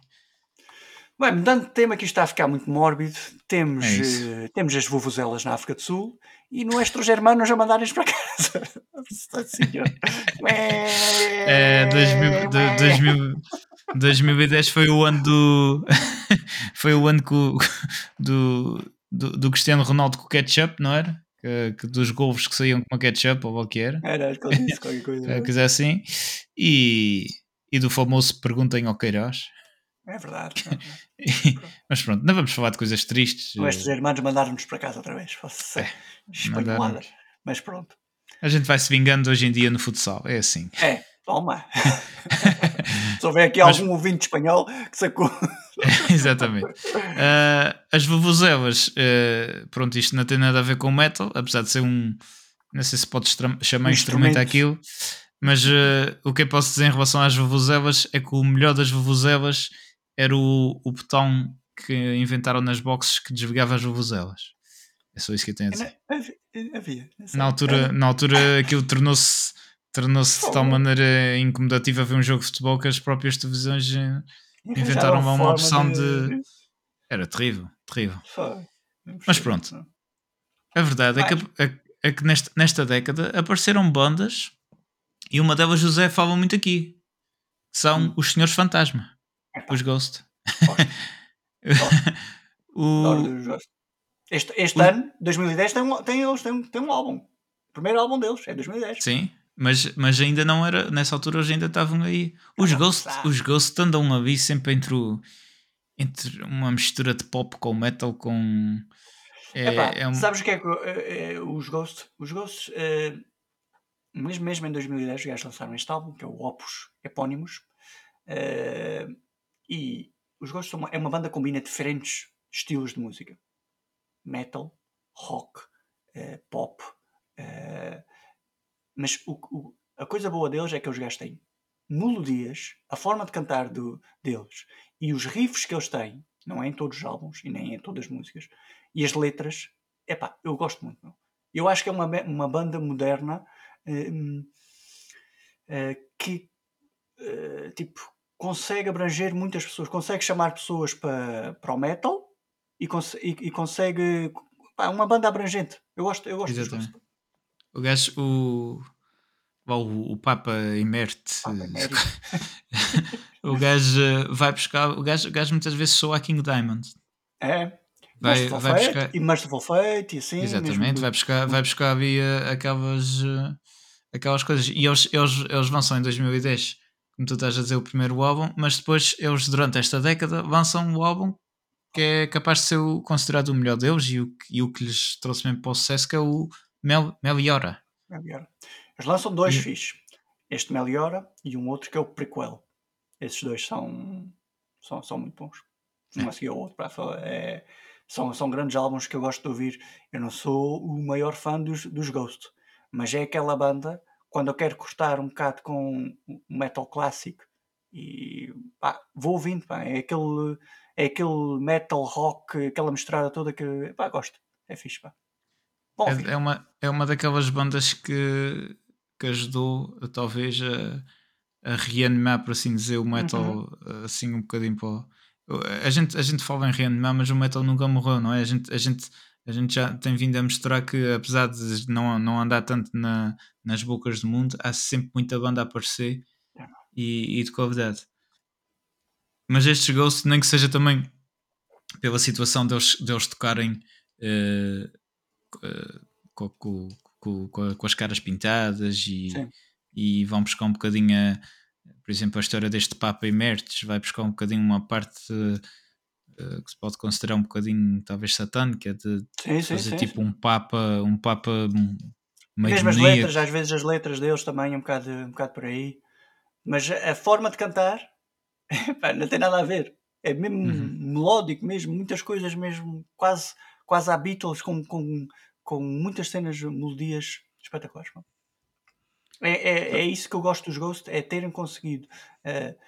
S1: Bem, mudando de tema, que isto está a ficar muito mórbido, temos,
S2: É
S1: eh, temos as vuvuzelas na África do Sul e no Estro Germanos a mandarem-nos para casa. (laughs) (laughs)
S2: É, 2000, de- 2000, 2010 foi o ano do. (laughs) foi o ano que do, do, do Cristiano Ronaldo com o ketchup, não era? Que, que dos gols que saíam com ketchup ou que era.
S1: Acho que ele disse qualquer coisa. (laughs)
S2: É, coisa assim. E, e do famoso Perguntem ao Queiroz.
S1: É verdade. (laughs)
S2: E- mas pronto, não vamos falar de coisas tristes.
S1: O Estro Germanos mandaram-nos para casa outra vez. Fosse
S2: É.
S1: Mas pronto.
S2: A gente vai se vingando hoje em dia no futsal, é assim.
S1: É, toma. Se houver aqui
S2: Mas-
S1: algum ouvinte espanhol que sacou. (laughs)
S2: Exatamente. Ah, as vuvuzelas, ah, pronto, isto não tem nada a ver com metal, apesar de ser um. Não sei se pode estra- chamar
S1: Um
S2: instrumento aquilo, mas ah, o que eu posso dizer em relação às vuvuzelas é que o melhor das vuvuzelas era o, o botão que inventaram nas boxes que desligava as vuvuzelas. É só isso que eu tenho a dizer.
S1: Havia.
S2: Na altura, na altura aquilo tornou-se tornou-se de tal maneira incomodativa ver um jogo de futebol que as próprias televisões eh, inventaram uma
S1: forma
S2: opção de- era terrível, terrível.
S1: Foi.
S2: Mas pronto. A verdade é que, é, é que nesta, nesta década apareceram bandas e uma delas José fala muito aqui. São
S1: Hum.
S2: os Senhores Fantasma,
S1: Epá,
S2: os Ghost. (laughs) O.
S1: Este, este
S2: o-
S1: ano, 2010, tem um, tem, eles têm, têm um álbum. O primeiro álbum deles é 2010.
S2: sim, mas, mas ainda não era, nessa altura eles ainda estavam aí. Os Ghost, os Ghost andam ali sempre entre, o, entre uma mistura de pop com metal com. É,
S1: Epá,
S2: é um-
S1: Sabes o que é que eh, eh, os Ghosts, os Ghosts eh, mesmo, mesmo em 2010, os gajos lançaram este álbum, que é o Opus Epónimos, eh, e os Ghosts uma, é uma banda que combina diferentes estilos de música: metal, rock, eh, pop. eh, mas o, o- a coisa boa deles é que os gajos têm melodias, a forma de cantar do, deles e os riffs que eles têm, não é em todos os álbuns e nem em todas as músicas, e as letras, epá, eu gosto muito. Eu acho que é uma, uma banda moderna hum, eh, que eh, tipo, consegue abranger muitas pessoas, consegue chamar pessoas para, para o metal e, cons- e- e consegue pá, é uma banda abrangente. Eu gosto, eu gosto
S2: Exatamente. O gajo, o, o, o Papa Emerte, (laughs) o gajo eh, vai buscar, o gajo, o gajo muitas vezes soa a King Diamond.
S1: É.
S2: Vai, vai
S1: Fate,
S2: buscar,
S1: E Merciful Fate e assim.
S2: exatamente,
S1: mesmo-
S2: vai buscar, vai buscar ali eh, aquelas, eh, aquelas coisas. E eles, eles, eles lançam em 2010, como tu estás a dizer, o primeiro álbum, mas depois eles, durante esta década, lançam o álbum que é capaz de ser considerado o melhor deles e o, e o que lhes trouxe mesmo para o sucesso, que é o Mel, Meliora.
S1: Meliora. Eles lançam dois
S2: E-.
S1: Este Meliora e um outro que é o Prequel. Esses dois são, são, são muito bons. Um
S2: É.
S1: a seguir ao outro. é- são, são grandes álbuns que eu gosto de ouvir. Eu não sou o maior fã dos, dos Ghost, mas é aquela banda quando eu quero cortar um bocado com metal clássico e pá, vou ouvindo. Pá, é, aquele, é aquele metal rock, aquela misturada toda que pá, gosto. É fixe. Pá. Bom.
S2: É, é uma, é uma daquelas bandas que, que ajudou talvez a, a reanimar, por assim dizer, o metal assim um bocadinho para a gente, a gente fala em reanimar, mas o metal nunca morreu, não é? A gente, a gente, A gente já tem vindo a mostrar que, apesar de não, não andar tanto na, nas bocas do mundo, há sempre muita banda a aparecer e, e de convidado. Mas estes Ghost, nem que seja também pela situação deles, deles tocarem uh, com, com, com, com, as caras pintadas e, e vão buscar um bocadinho, a, por exemplo, a história deste Papa Emertes vai buscar um bocadinho uma parte uh, que se pode considerar um bocadinho talvez satânica de sim, sim, fazer sim, tipo um Papa, um Papa
S1: meio Mesmo as letras, às vezes as letras deles também um bocado, um bocado por aí. Mas a forma de cantar (laughs) não tem nada a ver. É mesmo uhum. melódico, mesmo, muitas coisas mesmo, quase, quase a Beatles, com, com, com muitas cenas, melodias espetaculares. É, é, é isso que eu gosto dos Ghost, é terem conseguido uh,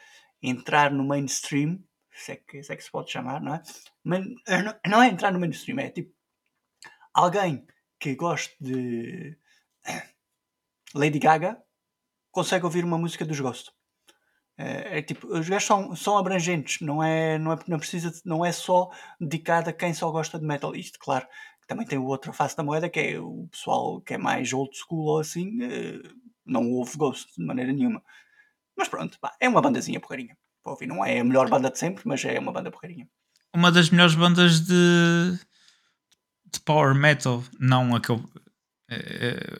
S1: entrar no mainstream, se é, que, se é que se pode chamar, não é? Mas eh, não, é entrar no mainstream, é tipo alguém que goste de Lady Gaga consegue ouvir uma música dos Ghost. É, é, tipo, os gajos são, são abrangentes, não é, não, é, não, precisa, não é só dedicado a quem só gosta de metal. Isto, claro, também tem outra face da moeda, que é o pessoal que é mais old school ou assim, eh, não ouve Ghost de maneira nenhuma. Mas pronto, pá, é uma bandazinha porreirinha. Ouvir, não é a melhor banda de sempre, mas é uma banda porreirinha.
S2: Uma das melhores bandas de, de power metal, não a que eu,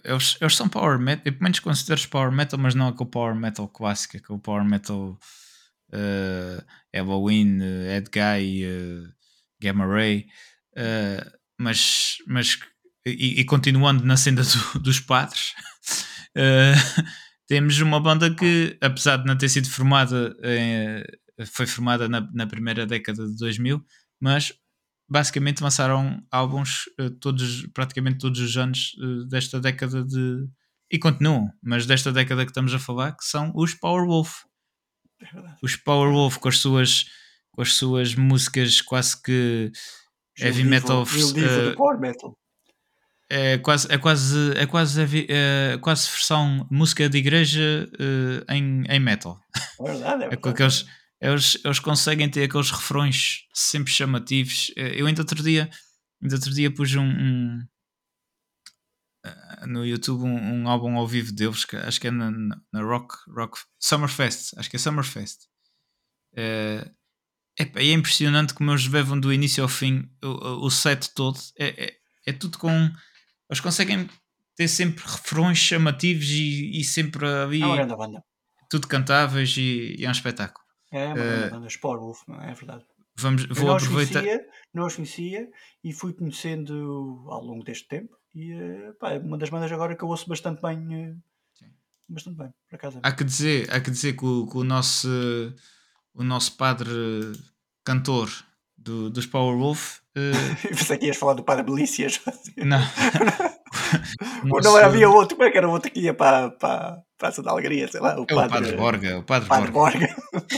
S2: eles, eles são power metal, eu pelo menos considero power metal, mas não aquele power metal clássico, aquele power metal uh, Halloween, uh, Ed Guy, uh, Gamma Ray, uh, mas, mas e, e, continuando na senda do, (laughs) dos padres, uh, temos uma banda que, apesar de não ter sido formada, foi formada na, na primeira década de 2000, mas basicamente lançaram álbuns uh, todos, praticamente todos os anos uh, desta década de. E continuam, mas desta década que estamos a falar, que são os Powerwolf. É os Powerwolf com as suas, com as suas músicas quase que heavy metal. Uh, power metal. É quase, é quase, é quase, é quase versão música de igreja em, em metal. É verdade, é verdade. (laughs) É com aqueles eles, eles conseguem ter aqueles refrões sempre chamativos. Eh, eu ainda outro dia, ainda outro dia pus um, um eh, no YouTube um, um, álbum ao vivo deles, que acho que é na, na Rock, Rock Summerfest, acho que é Summerfest. É, é, é impressionante como eles levam do início ao fim o, o set todo. É, é, é, tudo com. Eles conseguem ter sempre refrões chamativos e, e sempre ali. É tudo cantáveis e, e é um espetáculo.
S1: É, uma uh, banda Sporwolf, é verdade. Vamos, vou não aproveitar. Conhecia, não os conhecia e fui conhecendo ao longo deste tempo. E uh, pá, é uma das bandas agora que eu ouço bastante bem. Uh, bastante bem, por acaso.
S2: Há que dizer, há que, dizer que, o, que o nosso, o nosso padre cantor do, dos Powerwolf.
S1: Uh... (laughs) Pensei que ias falar do Padre Belícias. Não. (laughs) (laughs) nosso... Não havia outro, como é que era o outro que ia para, para, Praça da Alegria, sei lá.
S2: O, é padre, o padre Borga. O Padre, padre Borga. Borga.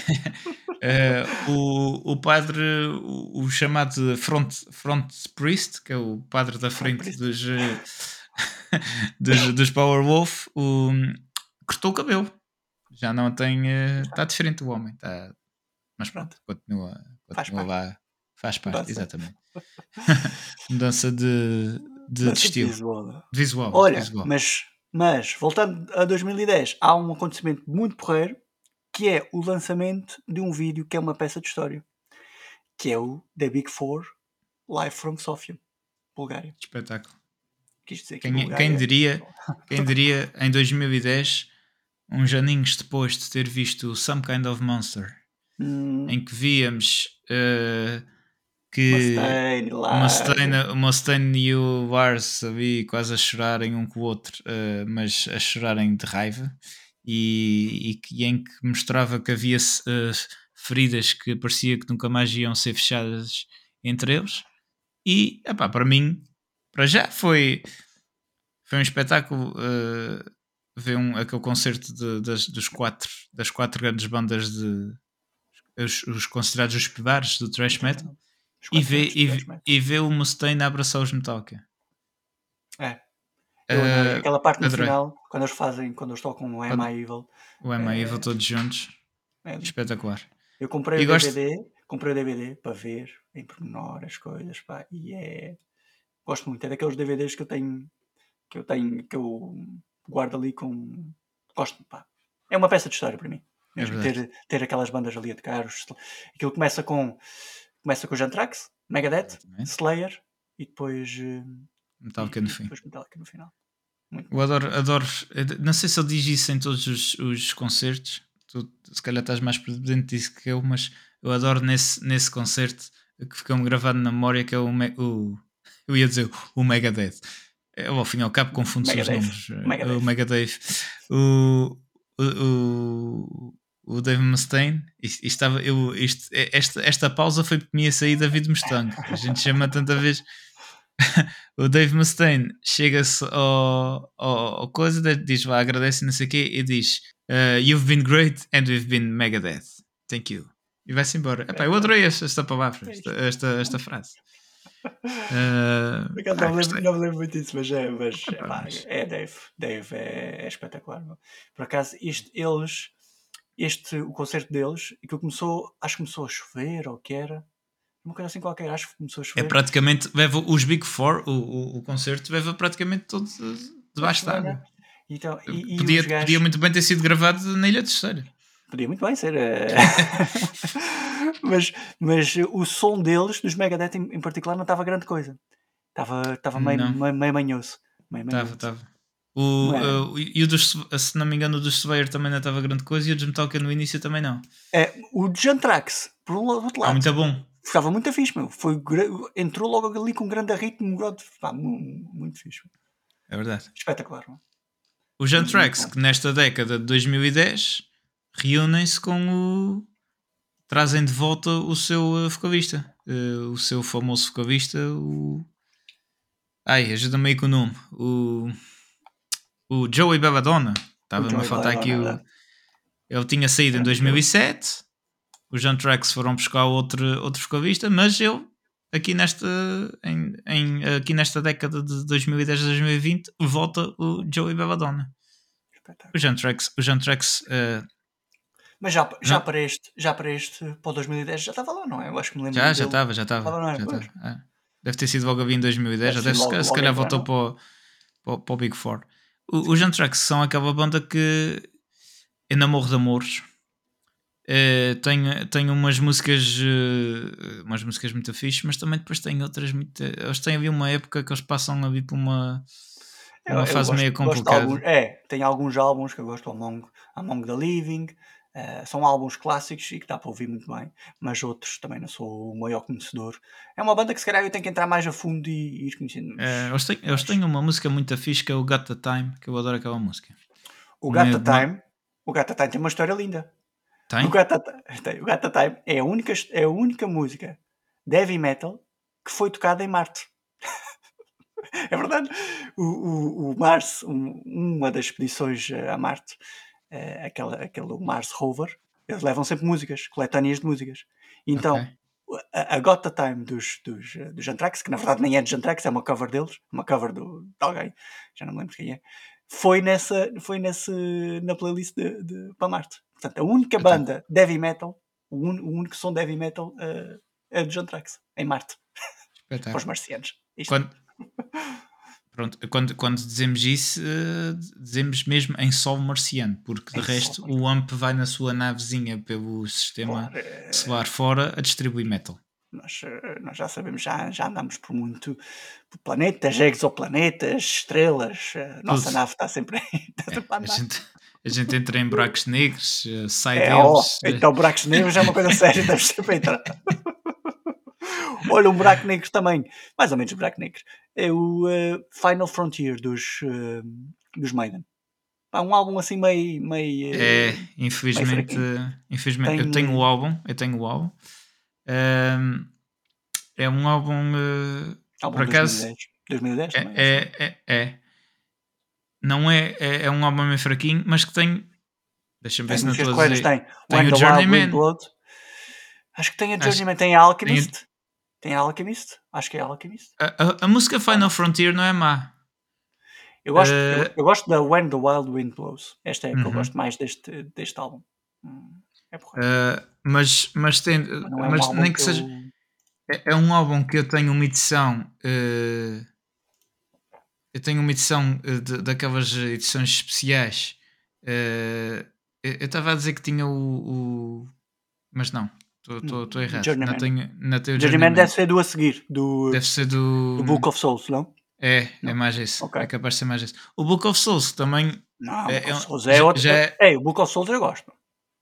S2: uh, (laughs) o, o padre, o, o, chamado front, front Priest, que é o padre da frente dos, eh, (laughs) dos, dos Powerwolf, o, cortou o cabelo. Já não tem. Está uh, diferente o homem. Tá, mas pronto, continua, continua faz lá. Faz parte, exatamente. (laughs) Mudança de, de, de estilo. Visual.
S1: visual Olha, visual. mas mas, voltando a 2010, há um acontecimento muito porreiro que é o lançamento de um vídeo que é uma peça de história, que é o The Big Four Live from Sofia, Bulgária.
S2: Espetáculo. Quis dizer que quem, Bulgária... quem, diria, (laughs) quem diria em 2010, uns aninhos depois de ter visto Some Kind of Monster, hum. em que víamos uh, que Mustaine, Mustaine e o Lars ali quase a chorarem um com o outro, uh, mas a chorarem de raiva, e, e, e em que mostrava que havia uh, feridas que parecia que nunca mais iam ser fechadas entre eles. E epá, para mim, para já foi, foi um espetáculo uh, ver um, aquele concerto de, das, dos quatro, das quatro grandes bandas de os, os considerados os pilares do thrash metal e vê, e, e vê o Mustaine abraçar os Metallica.
S1: É. Eu, uh, aquela parte no adorei. final, quando eles fazem, quando eles tocam o Am I Evil.
S2: O Am I é, Evil todos juntos. É, Espetacular.
S1: Eu comprei e o gosto... DVD, comprei o DVD para ver em pormenor as coisas, pá, e é, Gosto muito. É daqueles DVDs que eu tenho, que eu tenho, que eu guardo ali com. Gosto, pá. É uma peça de história para mim.
S2: É
S1: ter, ter aquelas bandas ali a tocar. Aquilo começa com. Começa com o Jantrax, Megadeth,
S2: Exatamente.
S1: Slayer e depois. eh,
S2: Metallica
S1: e-
S2: no fim.
S1: Depois Metallica no final.
S2: Eu adoro, adoro. eu Não sei se ele diz isso em todos os, os concertos. Tu, se calhar estás mais dentro disso que eu, mas eu adoro nesse, nesse concerto que ficou-me gravado na memória que é o, o. Eu ia dizer o Megadeth. Eu, ao fim e ao cabo confundo-se os nomes. eh,
S1: Megadeth.
S2: O Megadeth. O, o, o, o Dave Mustaine. Isto, isto estava, eu, isto, esta, esta pausa foi porque me ia sair David Mustaine. A gente chama tanta vez (laughs) o Dave Mustaine chega-se ao, ao, ao coisa, diz vá, agradece não sei o quê e diz uh, You've been great and we've been Megadeth. Thank you. E vai-se embora. Epá, eu adorei esta, esta palavra, esta, esta, esta frase. (laughs) Uh, pá,
S1: não, me lembro, não me lembro muito disso, mas é, mas,
S2: epá, mas-
S1: é Dave. Dave é, é espetacular. meu. Por acaso, isto, eles, este, o concerto deles, aquilo começou, acho que começou a chover, ou que era. Uma coisa assim qualquer, acho que começou a
S2: É
S1: chover.
S2: praticamente, leva os Big Four, o, o, o concerto, leva praticamente todo debaixo
S1: Semana.
S2: d'água.
S1: Então, e, e
S2: Podia,
S1: os gajos,
S2: podia muito bem ter sido gravado na Ilha Terceira.
S1: Podia muito bem ser. eh, (laughs) mas, mas o som deles, dos Megadeth em, em particular, não estava grande coisa. Estava, estava meio, meio, meio manhoso.
S2: Estava, estava. O,
S1: Não é?
S2: uh, e o dos, se não me engano, o dos Slayer também não estava grande coisa e o dos Metallica no início também não.
S1: É, o de Jantrax, por um lado, outro
S2: Ah,
S1: lado,
S2: muito bom.
S1: ficava muito fixe, meu. Foi, entrou logo ali com um grande ritmo, grande- pá, mu- muito fixe.
S2: É verdade.
S1: Espetacular. meu.
S2: Os Jantrax, que nesta década de 2010 reúnem-se com o. trazem de volta o seu vocalista. Uh, o seu famoso vocalista, o. Ai, ajuda-me aí com o nome. O. O Joey Belladonna. Estava-me a faltar aqui
S1: é
S2: o.
S1: verdade.
S2: Ele tinha saído em
S1: Grande
S2: 2007. Os Jantrax foram buscar outro, outro vocalista, mas ele, aqui nesta, em, em- aqui nesta década de 2010 a 2020, volta o Joey Belladonna. O Jantrax, o Jantrax eh,
S1: Mas já, já,
S2: Não.
S1: para este, já para este, para o 2010, já estava lá, não é? Eu acho que me lembro
S2: já, já estava, já estava.
S1: É?
S2: já
S1: Pois.
S2: estava, é. Deve ter sido logo ali em 2010,
S1: Deve
S2: já deve, se
S1: logo-
S2: se
S1: logo
S2: calhar
S1: em
S2: voltou para para o Big Four. Os Jantrax são aquela banda que eu namoro de amores. Tem, tem umas músicas eh, umas músicas muito fixes, mas também depois tem outras muito. Eles têm ali uma época que eles passam ali por uma,
S1: Eu-
S2: uma
S1: eu
S2: fase
S1: gosto-
S2: meio
S1: gosto de
S2: complicada.
S1: alguns- é, tem alguns álbuns que eu gosto, Among, Among the Living, eh, são álbuns clássicos e que dá para ouvir muito bem, mas outros também não sou o maior conhecedor. É uma banda que se calhar eu tenho que entrar mais a fundo e, e ir conhecendo. mas
S2: Eh, eles, têm, eles
S1: mas
S2: têm uma música muito fixe que é o the Time, que eu adoro aquela música.
S1: o Gata
S2: meu-
S1: Time, o Gata Time tem uma história linda.
S2: Tem?
S1: O Gata, tem, o Gata Time é a, única, é a única música de heavy metal que foi tocada em Marte. (laughs) é verdade. O, o, o Mars, um- uma das expedições eh, a Marte, eh, aquela, aquele Mars Rover, eles levam sempre músicas, coletâneas de músicas. Então,
S2: Ok.
S1: a, a Got the Time dos, dos, eh, dos Anthrax, que na verdade nem é de Anthrax, é uma cover deles, uma cover do, de alguém, já não me lembro quem é, foi, nessa, foi nesse, na playlist de, de, para Marte. Portanto, a única banda de heavy metal, o, un- o único som de heavy metal eh, é dos Anthrax, em Marte, (laughs) para os marcianos. Isto-
S2: Quando, pronto, quando, quando dizemos isso, eh, dizemos mesmo em solo marciano, porque de resto o AMP vai na sua navezinha pelo sistema
S1: claro, eh,
S2: solar fora a distribuir metal.
S1: nós, eh, nós já sabemos, já, já andamos por muito por planetas, exoplanetas, estrelas. A nossa
S2: Tudo.
S1: nave está sempre, (laughs) está sempre a
S2: A gente, a gente entra em buracos negros, eh, sai
S1: É,
S2: deles. eh,
S1: então buracos negros é uma coisa séria, (laughs) deve sempre entrar. Olha, um buraco negro também, mais ou menos um buraco negro, é o eh, Final Frontier dos, eh, dos Maiden. Pá, um álbum assim meio. meio eh,
S2: É, infelizmente,
S1: fraquinho.
S2: infelizmente eu tenho o álbum, eu tenho o álbum. Ahm, é um álbum eh,
S1: álbum
S2: por acaso,
S1: 2010. 2010 também.
S2: é, é, é, é. Não é, é, é um álbum meio fraquinho, mas que tem. Deixa-me ver se não estou a dizer.
S1: tem.
S2: tem o Journeyman.
S1: Acho que tem a
S2: Acho-
S1: Journeyman, tem a Alchemist. Tem Alchemist? Acho que é Alchemist.
S2: A, a- a música Final Frontier não é má.
S1: Eu gosto,
S2: Eh,
S1: eu, eu gosto da When the Wild Wind Blows. Esta é a que eu
S2: Uhum.
S1: gosto mais deste, deste álbum. Hum, É porra.
S2: Ah, mas, mas, tem,
S1: Mas é um
S2: mas nem que
S1: eu-
S2: seja. É, é um álbum que eu tenho uma edição eh, eu tenho uma edição eh, de, daquelas edições especiais. Uh, eu estava a dizer que tinha o. o... Mas não, estou errado.
S1: Journeyman.
S2: Não tenho, não tenho o
S1: Journeyman deve ser do a seguir, do,
S2: Deve ser do.
S1: do Book of Souls, não?
S2: É, é
S1: Não.
S2: mais esse.
S1: Ok.
S2: É capaz de ser mais esse. O Book of Souls também.
S1: Não,
S2: É-
S1: Book
S2: é
S1: of Souls é
S2: já-
S1: outro.
S2: já é-
S1: Ei, o Book of Souls eu gosto.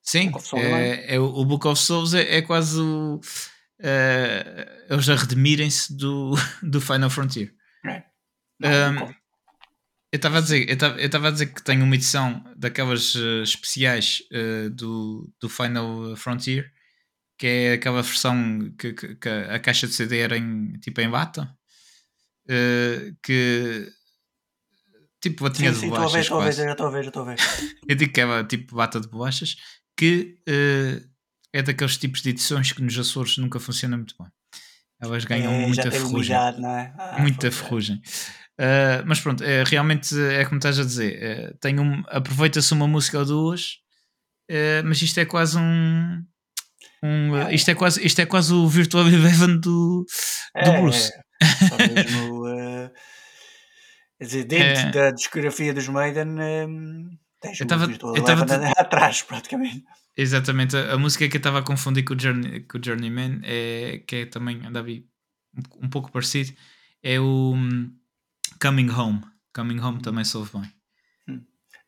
S2: Sim,
S1: of Souls
S2: é, é o, o Book of Souls é, é quase o. eh, eles a redimirem-se do, (laughs) do Final Frontier.
S1: É.
S2: Um, Eu estava a dizer, eu estava a dizer que tenho uma edição daquelas eh, especiais eh, do, do Final Frontier, que é aquela versão que, que- que a caixa de CD era em, tipo em bata, eh, que tipo batinha
S1: Sim,
S2: de
S1: sim,
S2: bolachas
S1: estou a ver, estou a ver, estou a ver. (laughs)
S2: Eu digo que é tipo bata de bolachas, que eh, é daqueles tipos de edições que nos Açores nunca funcionam muito bem. Elas ganham
S1: É,
S2: muita ferrugem
S1: é? Ah,
S2: muita
S1: foda-se.
S2: ferrugem. Uh, mas pronto, é, realmente é como estás a dizer. uh, tem um, Aproveita-se uma música ou duas, uh, mas isto é quase um. Um, uh, isto, é quase, isto é quase o Virtual Eleven do, do
S1: É,
S2: Bruce.
S1: é. Só mesmo. (laughs) eh, quer dizer, dentro
S2: É.
S1: da discografia dos Maiden, um, tens
S2: Eu
S1: o
S2: tava-
S1: Virtual
S2: eu tava
S1: Eleven atrás, praticamente.
S2: Exatamente, a, a música que eu estava a confundir com o, Journey, com o Journeyman, é, que é também um, um pouco parecido, é o um, Coming Home. Coming Home também soube bem.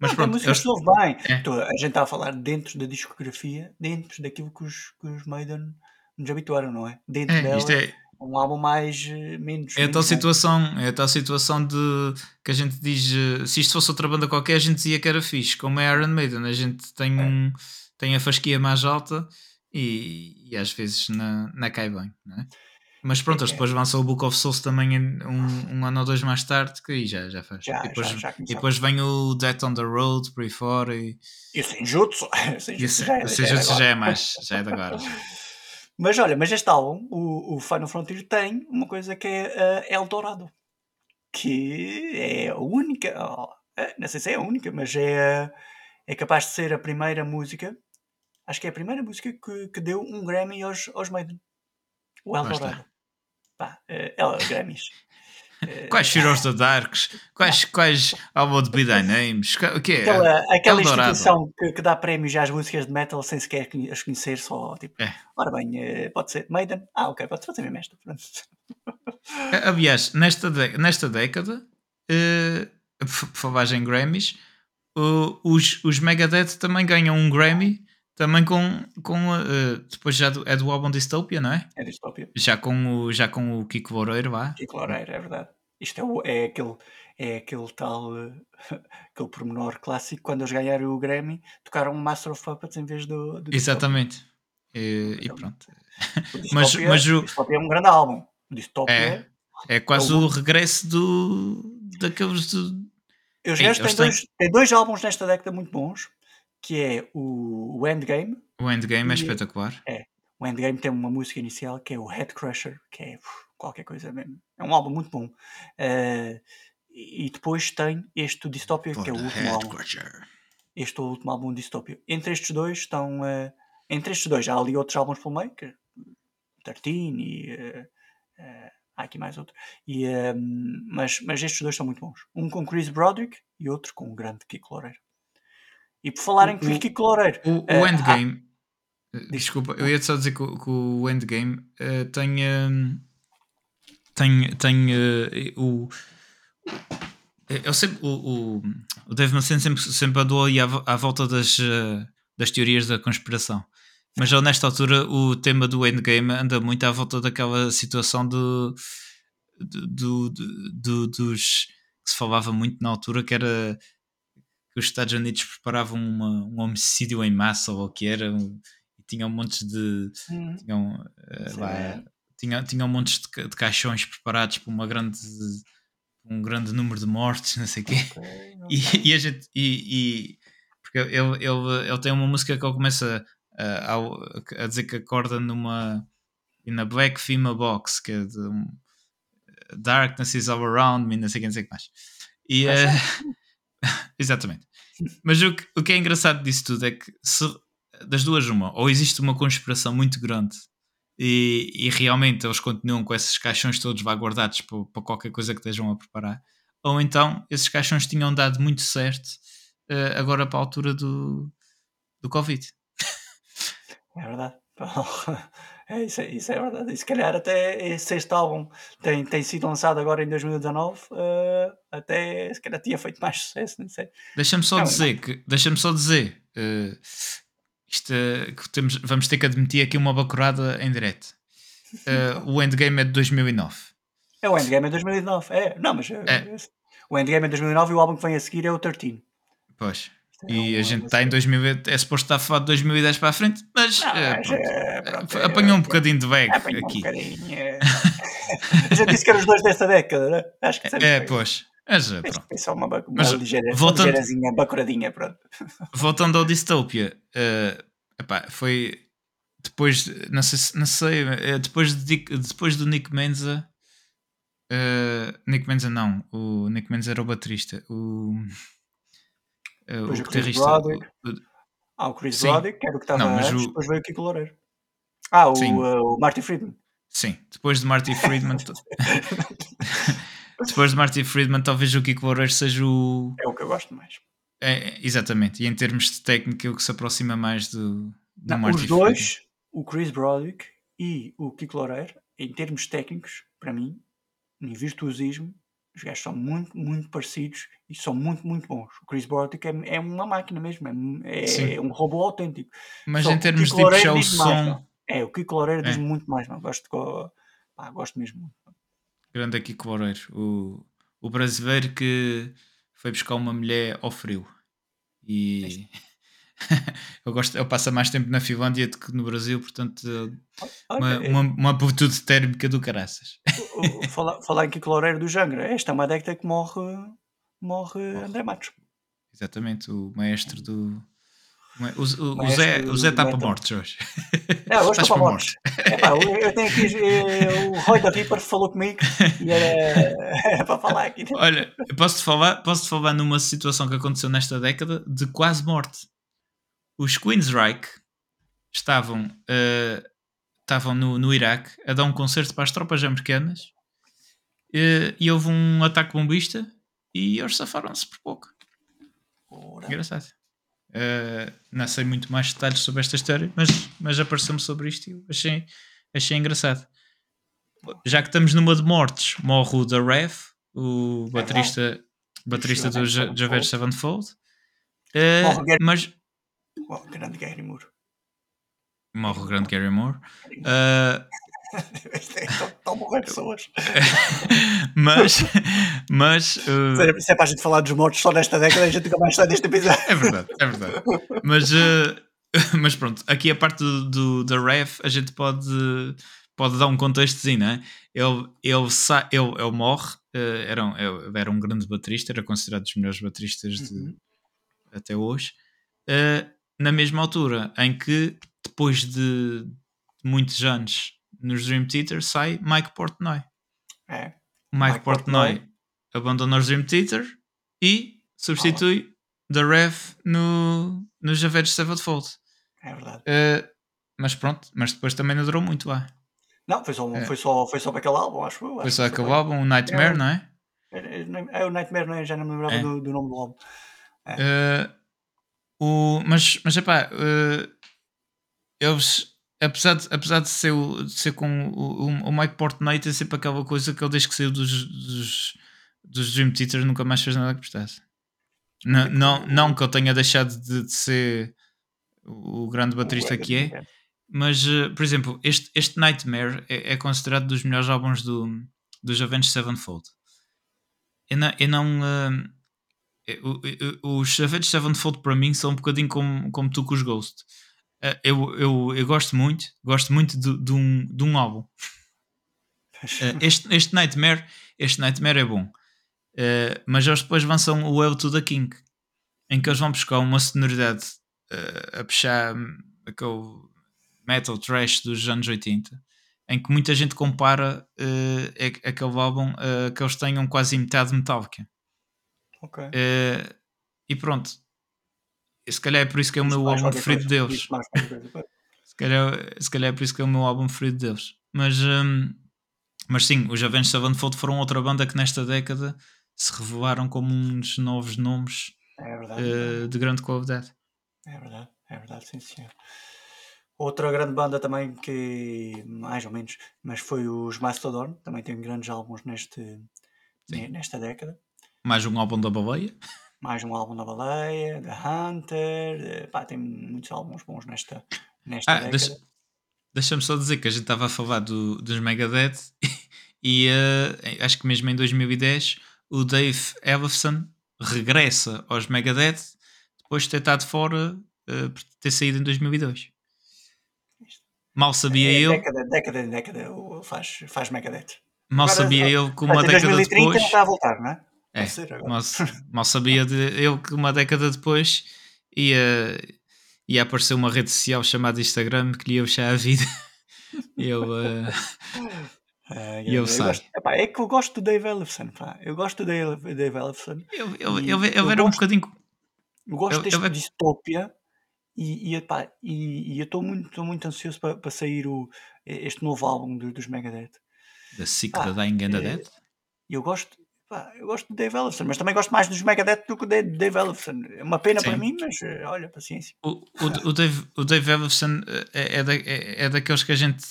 S2: Mas pronto,
S1: músicas
S2: eles-
S1: que soube bem.
S2: É.
S1: Tô- a gente está a falar dentro da discografia, dentro daquilo que os, que os Maiden nos habituaram, não é? Dentro
S2: é,
S1: dela,
S2: é,
S1: um álbum mais eh, menos.
S2: É a tal situação, é a tal situação de que a gente diz eh, se isto fosse outra banda qualquer, a gente dizia que era fixe, como é Iron Maiden, a gente tem,
S1: É.
S2: um, tem a fasquia mais alta e, e às vezes não, não cai bem, não é? Mas pronto, eles
S1: É.
S2: depois lançam o Book of Souls também um, um ano ou dois mais tarde, que aí já, já faz.
S1: Já,
S2: e, depois,
S1: já, já
S2: e depois vem o Death on the Road por aí fora e,
S1: E o Senjutsu, (laughs) o Senjutsu já é,
S2: isso
S1: agora.
S2: já é mais, já é de agora. (laughs)
S1: Mas olha, mas este álbum, o, o Final Frontier, tem uma coisa que é uh, Eldorado. Que é a única, oh, não sei se é a única, mas é, é capaz de ser a primeira música, acho que é a primeira música que, que deu um Grammy aos, aos Maiden. O. Eldorado. Pá, eh, ela, Grammys. Eh,
S2: Quais (laughs) of the Darks? Quais, quais Album de Be Thy Names? O que é?
S1: Aquela, aquela
S2: Eldorado.
S1: instituição que, que dá prémios às músicas de metal sem sequer as conhecer, só tipo,
S2: É.
S1: ora bem, eh, pode ser Maiden? Ah, ok, pode fazer mesmo esta.
S2: Aliás, nesta, nesta década, eh, por falar em Grammys, o- os, os Megadeth também ganham um Grammy, também com. com eh, depois já do, é do álbum Dystopia, não é?
S1: É distopia.
S2: Já com o, já com o Kiko Loureiro lá.
S1: Kiko Loureiro, é verdade. Isto é, o- é aquele, é aquele tal eh, (laughs) aquele pormenor clássico. Quando eles ganharam o Grammy, tocaram Master of Puppets em vez do, do
S2: Exatamente. E, e pronto. (laughs)
S1: Dystopia. O
S2: Mas- mas o-
S1: Dystopia é um grande álbum. O Dystopia,
S2: É. É quase
S1: É o-
S2: o regresso do, daqueles. Do,
S1: os gajos têm dois, têm dois álbuns nesta década muito bons, que é o, o Endgame.
S2: o Endgame é espetacular.
S1: O Endgame tem uma música inicial que é o Head Crusher, que é uf, qualquer coisa mesmo. É um álbum muito bom. Eh, e depois tem este Dystopia, que é o último álbum.
S2: Crusher.
S1: este é o último álbum Dystopia. Entre estes dois estão. eh, entre estes dois há ali outros álbuns pelo meio, que 13 e. eh, eh, há aqui mais outro. E, mas, mas estes dois são muito bons. Um com Chris Broderick e outro com o grande Kiko Loureiro. E por falar em Kiko Loureiro,
S2: O,
S1: Eh,
S2: o Endgame. eh, Desculpa, eu ia só dizer que, o- que o Endgame eh, tem. eh, tem. tem eh, o. Eu sempre, o, o, o Dave Mustaine sempre, sempre andou aí à, à volta das, eh, das teorias da conspiração. Mas já nesta altura o tema do Endgame anda muito à volta daquela situação do, do, do- do- do- dos que se falava muito na altura que era que os Estados Unidos preparavam uma- um homicídio em massa ou o que era um- e tinham montes de
S1: hum,
S2: tinham,
S1: Sim.
S2: lá, tinham, tinham montes de, ca- de caixões preparados para uma grande um grande número de mortes, (laughs) não sei o quê.
S1: ok, não
S2: E, e a gente e, e- porque ele, ele, ele tem uma música que ele começa a, ao- a dizer que acorda numa in a black female box que é de um, darkness is all around me, não sei o que, não sei o que mais. E, eh, (laughs) (laughs) exatamente. Mas o que, o que é engraçado disso tudo é que se, das duas uma, ou existe uma conspiração muito grande e, e realmente eles continuam com esses caixões todos vá guardados para, para qualquer coisa que estejam a preparar, ou então esses caixões tinham dado muito certo uh, agora para a altura do, do Covid.
S1: É verdade. (laughs) É, isso, é, isso é verdade. E se calhar até esse sexto álbum tem, tem sido lançado agora em 2019, uh, eh, até se calhar tinha feito mais sucesso, não sei.
S2: Deixa-me só, dizer que deixa-me só dizer uh, isto, uh, que temos, vamos ter que admitir aqui uma bacurada em direto. (laughs) o Endgame é de 2009.
S1: É o Endgame é de 2009, é. Não, mas é. o Endgame é de 2009 e o álbum que vem a seguir é o 13.
S2: Pois. E a gente está em 2000, é suposto estar a falar de 2010 para a frente, mas, não,
S1: é,
S2: é, pronto, é, apanhou um bocadinho de bag aqui. Um.
S1: É. gente disse que eram os dois dessa década, né? Acho que
S2: É, pois. Mas, pronto.
S1: É só uma, uma mas, ligeira, voltando, ligeirazinha, bacuradinha, pronto. (laughs)
S2: Voltando ao Dystopia, uh, epá, foi depois, não sei, não sei eh, depois, de, depois do Nick Menza, uh, Nick Menza não, o Nick Menza era o baterista, o
S1: Uh, o, o guitarrista. Ah, o Chris Broderick, que era o que estava antes, o... depois veio o Kiko Loureiro. Ah, o, uh, o Marty Friedman.
S2: Sim, depois de Marty Friedman. (laughs) depois de Marty Friedman, talvez o Kiko Loureiro seja o.
S1: É o que eu gosto mais.
S2: É, exatamente, e em termos de técnica, é o que se aproxima mais do, do
S1: Não, Marty Os dois, Friedman. o Chris Broderick e o Kiko Loureiro, em termos técnicos, para mim, em virtuosismo, os gajos são muito, muito parecidos e são muito, muito bons. O Chris Broderick é, é uma máquina mesmo, é, é um robô autêntico.
S2: Mas Só em termos de puxar o som. Mais,
S1: é, o Kiko Loureiro é. diz muito mais, não. Gosto, pá, gosto mesmo
S2: Grande Kiko Loureiro, o, o brasileiro que foi buscar uma mulher ao frio. E. (laughs) eu, gosto, eu passo mais tempo na Finlândia do que no Brasil, portanto, uma, uma, uma amplitude térmica do caraças.
S1: falar, falar (laughs) aqui com o Loureiro do Jangra, esta é uma década que morre, morre, morre. André Matos.
S2: Exatamente, o maestro do. O, o, o Zé, o Zé está para mortes hoje.
S1: É, hoje (laughs) está para mortes. É, eu tenho aqui eh, o Roy da Reaper falou comigo e era, era para falar aqui.
S2: Olha, posso-te falar, posso falar numa situação que aconteceu nesta década de quase morte os Queensryche estavam, uh, estavam no, no Iraque a dar um concerto para as tropas americanas uh, e houve um ataque bombista e eles safaram-se por pouco. Ora. Engraçado. Uh, não sei muito mais detalhes sobre esta história, mas, mas apareceu-me sobre isto e achei, achei engraçado. Já que estamos numa de mortes, morre o The Rev, o baterista, baterista do Javed Sevenfold. Uh, mas
S1: Oh, grande Gary Moore.
S2: Morre o grande Gary Moore. Uh...
S1: Estão a morrer pessoas. (laughs)
S2: mas. mas uh...
S1: Se é para a gente falar dos mortos só nesta década, a gente nunca mais está neste episódio.
S2: É verdade, é verdade. Mas, uh... (laughs) mas pronto, aqui a parte do, do, da ref, a gente pode, pode dar um contextozinho, não é? Ele, ele, sa... ele, ele morre, uh, era, um, era um grande baterista, era considerado dos melhores bateristas de, uhum. até hoje. Uh, na mesma altura em que, depois de muitos anos nos Dream Theater, sai Mike Portnoy.
S1: É.
S2: Mike, Mike Portnoy, Portnoy abandona os Dream Theater e substitui. The Rev no, no Javed Sevenfold.
S1: É verdade.
S2: Uh, mas pronto, mas depois também não durou muito lá.
S1: Não, foi só, é. foi só, foi só para aquele álbum, acho
S2: eu. Foi só aquele álbum, o Nightmare, é, não é?
S1: É, é, é o Nightmare, não é? Já não me lembrava é. do, do, nome do álbum.
S2: Uh, o, mas, mas epá, uh, eles, apesar de, apesar de ser, o, de ser com o, o, Mike Portnoy, tem sempre aquela coisa que ele desde que saiu dos, dos, dos Dream Theater nunca mais fez nada que prestasse. Não, não, não que eu tenha deixado de, de ser o grande baterista que é, mas, uh, por exemplo, este, este Nightmare é, é, considerado dos melhores álbuns do, dos Avenged Sevenfold. Eu não, eu não uh, é, os Savage Sevenfold para mim são um bocadinho como, como tu com os Ghost. É, eu, eu, eu gosto muito, gosto muito de, de, um, de um álbum. É, (laughs) este, este Nightmare, este Nightmare é bom. mas eles depois lançam o Well to the King, em que eles vão buscar uma sonoridade a puxar aquele metal trash dos anos 80, em que muita gente compara aquele álbum que eles tenham quase metade Metallica.
S1: Ok.
S2: Uh, e pronto. Se calhar é por isso que é o meu álbum preferido deles. (laughs) se, calhar, se calhar é por isso que é o meu álbum preferido deles. Mas, um, mas sim, os Avenged Sevenfold foram outra banda que nesta década se revelaram como uns novos nomes
S1: É verdade.
S2: uh, de grande qualidade.
S1: É verdade, é verdade, sim senhor. Outra grande banda também que, mais ou menos, mas foi os Mastodon, também tem grandes álbuns neste,
S2: Sim.
S1: nesta década.
S2: Mais um álbum da baleia.
S1: Mais um álbum da Baleia, The Hunter, eh, pá, tem muitos álbuns bons nesta, nesta
S2: Ah,
S1: década.
S2: deixa- deixa-me só dizer que a gente estava a falar do, dos Megadeth (laughs) e uh, acho que mesmo em 2010 o Dave Ellefson regressa aos Megadeth depois de ter estado fora uh, por ter saído em 2002. Mal sabia
S1: É,
S2: ele,
S1: década, década em década o- faz, faz Megadeth.
S2: mal
S1: Agora,
S2: sabia ele que uma
S1: em
S2: década
S1: 2030 não
S2: depois.
S1: está a voltar, não é?
S2: É, mal, (laughs) mal sabia de, ele que uma década depois ia, ia aparecer uma rede social chamada Instagram que lhe ia fechar a vida. ele, uh,
S1: Ah,
S2: E eu sei.
S1: gosto- epá, é que eu gosto do Dave Ellefson, pá. Eu gosto do Dave, Dave Ellefson.
S2: ele,
S1: E
S2: ele, ele, ele
S1: eu
S2: era um bocadinho.
S1: Eu gosto
S2: Eu-
S1: deste
S2: eu-
S1: distopia e, e, epá, e, e eu estou muito, muito ansioso para, para sair o, este novo álbum do- dos Megadeth.
S2: The Sick,
S1: Ah,
S2: the Dying and the
S1: eh,
S2: Dead.
S1: Eu gosto, pá, eu gosto do Dave Ellefson, mas também gosto mais dos Megadeth do que do Dave Ellefson. É uma pena para
S2: Sim.
S1: mim, mas eh, olha, paciência.
S2: O, o, o Dave, o Dave Ellefson é, é, da- é, é daqueles que a gente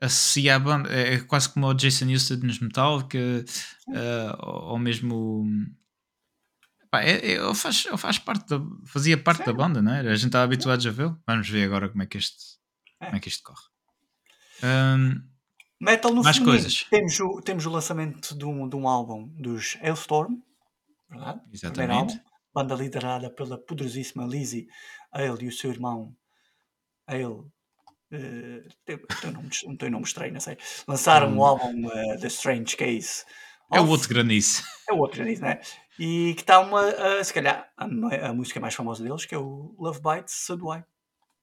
S2: associa à banda, é quase como o Jason Newsted nos Metallica, eh, ou, ou mesmo. Pá, é, é- ele, faz, faz parte da, fazia parte
S1: Sim.
S2: da banda, não é? A gente estava habituados a vê-lo. Vamos ver agora como é que isto,
S1: É.
S2: como é que isto corre. Ahm,
S1: Metal no
S2: Mais
S1: feminino.
S2: coisas.
S1: Temos o, temos o lançamento de um, de um álbum dos Hailstorm, verdade?
S2: Exatamente.
S1: álbum, banda liderada pela poderosíssima Lizzie Ale e o seu irmão Ale. eh, tem, tem nome, não tem nome estranho, não sei. Lançaram
S2: Hum.
S1: o álbum eh, The Strange Case.
S2: é o
S1: of-
S2: outro granice.
S1: É o outro, diz, né? E que está uma, ah, se calhar, a, a música mais famosa deles, que é o Love Bites I.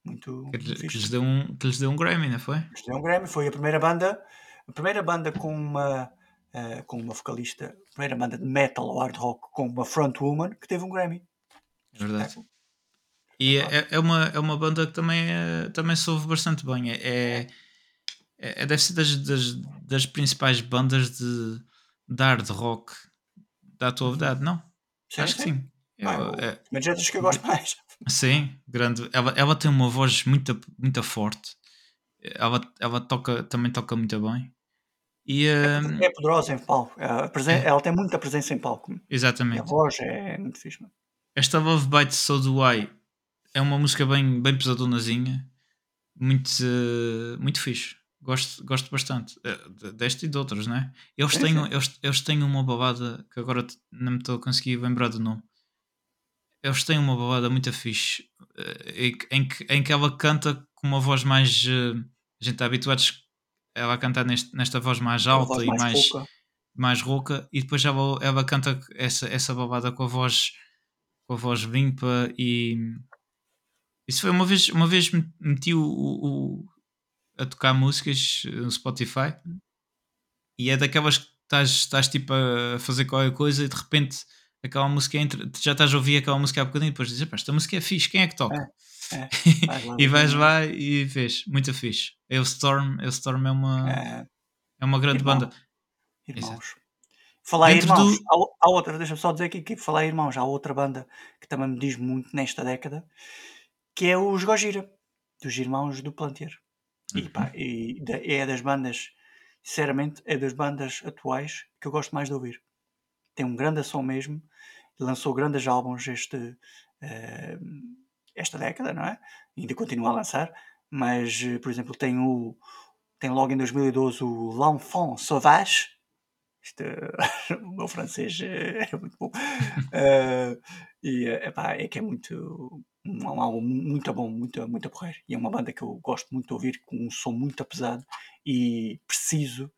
S1: Muito,
S2: Que, que lhes deu um, que lhes deu um Grammy, não foi?
S1: Lhes deu um Grammy, foi a primeira banda, a primeira banda com uma, eh, com uma vocalista, a primeira banda de metal ou hard rock com uma frontwoman que teve um Grammy.
S2: É verdade. E é, é, uma, é uma banda que também, é, também se ouve bastante bem. É, é, é- deve ser das, das, das principais bandas de, de hard rock da atualidade, não?
S1: Sim,
S2: Acho que sim. Eu-
S1: eu-
S2: é-
S1: Mas é das que eu gosto mais.
S2: Sim, grande. Ela, ela tem uma voz muito, muito forte. Ela, ela toca, também toca muito bem. E, hum,
S1: É poderosa em palco. A presen-
S2: É.
S1: Ela tem muita presença em palco. E a
S2: exatamente.
S1: voz é muito fixe. mano.
S2: Esta Love Bites So Do I é uma música bem, bem pesadonazinha, muito, muito fixe. Gosto, gosto bastante eh, de- desta e de outras, não é? Eles têm, eles, eles têm uma balada que agora não me estou a conseguir lembrar do nome. Eles têm uma balada muito fixe eh, em, que- em, que, ela canta com uma voz mais. eh, a gente está habituados a ela a cantar neste, nesta voz mais alta
S1: voz
S2: e mais,
S1: rouca.
S2: mais rouca e depois ela, ela canta essa, essa balada com a voz com a voz limpa e isso foi uma vez uma vez me- meti o, o- o- a tocar músicas no Spotify e é daquelas que estás, estás tipo a fazer qualquer coisa e de repente aquela música já estás a ouvir aquela música há bocadinho e depois dizes, "Epá, esta música é fixe, quem é que toca?
S1: É, (laughs) vais lá
S2: e vais
S1: é.
S2: lá e vês, muito fixe. Eustorm, Eustorm é uma,
S1: É,
S2: é uma grande
S1: irmão.
S2: banda.
S1: Irmãos. Falar em irmãos,
S2: do-
S1: há, outra, deixa-me só dizer aqui que falar em irmãos, há outra banda que também me diz muito nesta década, que é os Gojira, dos irmãos do Plantier. E, pá, e é das bandas, sinceramente, é das bandas atuais que eu gosto mais de ouvir. Tem um grande som mesmo, lançou grandes álbuns este, eh, esta década, não é? Ainda continua a lançar, mas, eh, por exemplo, tem o tem logo em 2012 o L'Enfant Sauvage. Isto, (laughs) o meu francês eh, é muito bom. (laughs) Eh, e epá, é que é muito um álbum muito bom, muito, muito a porrer. E é uma banda que eu gosto muito de ouvir, com um som muito pesado e preciso,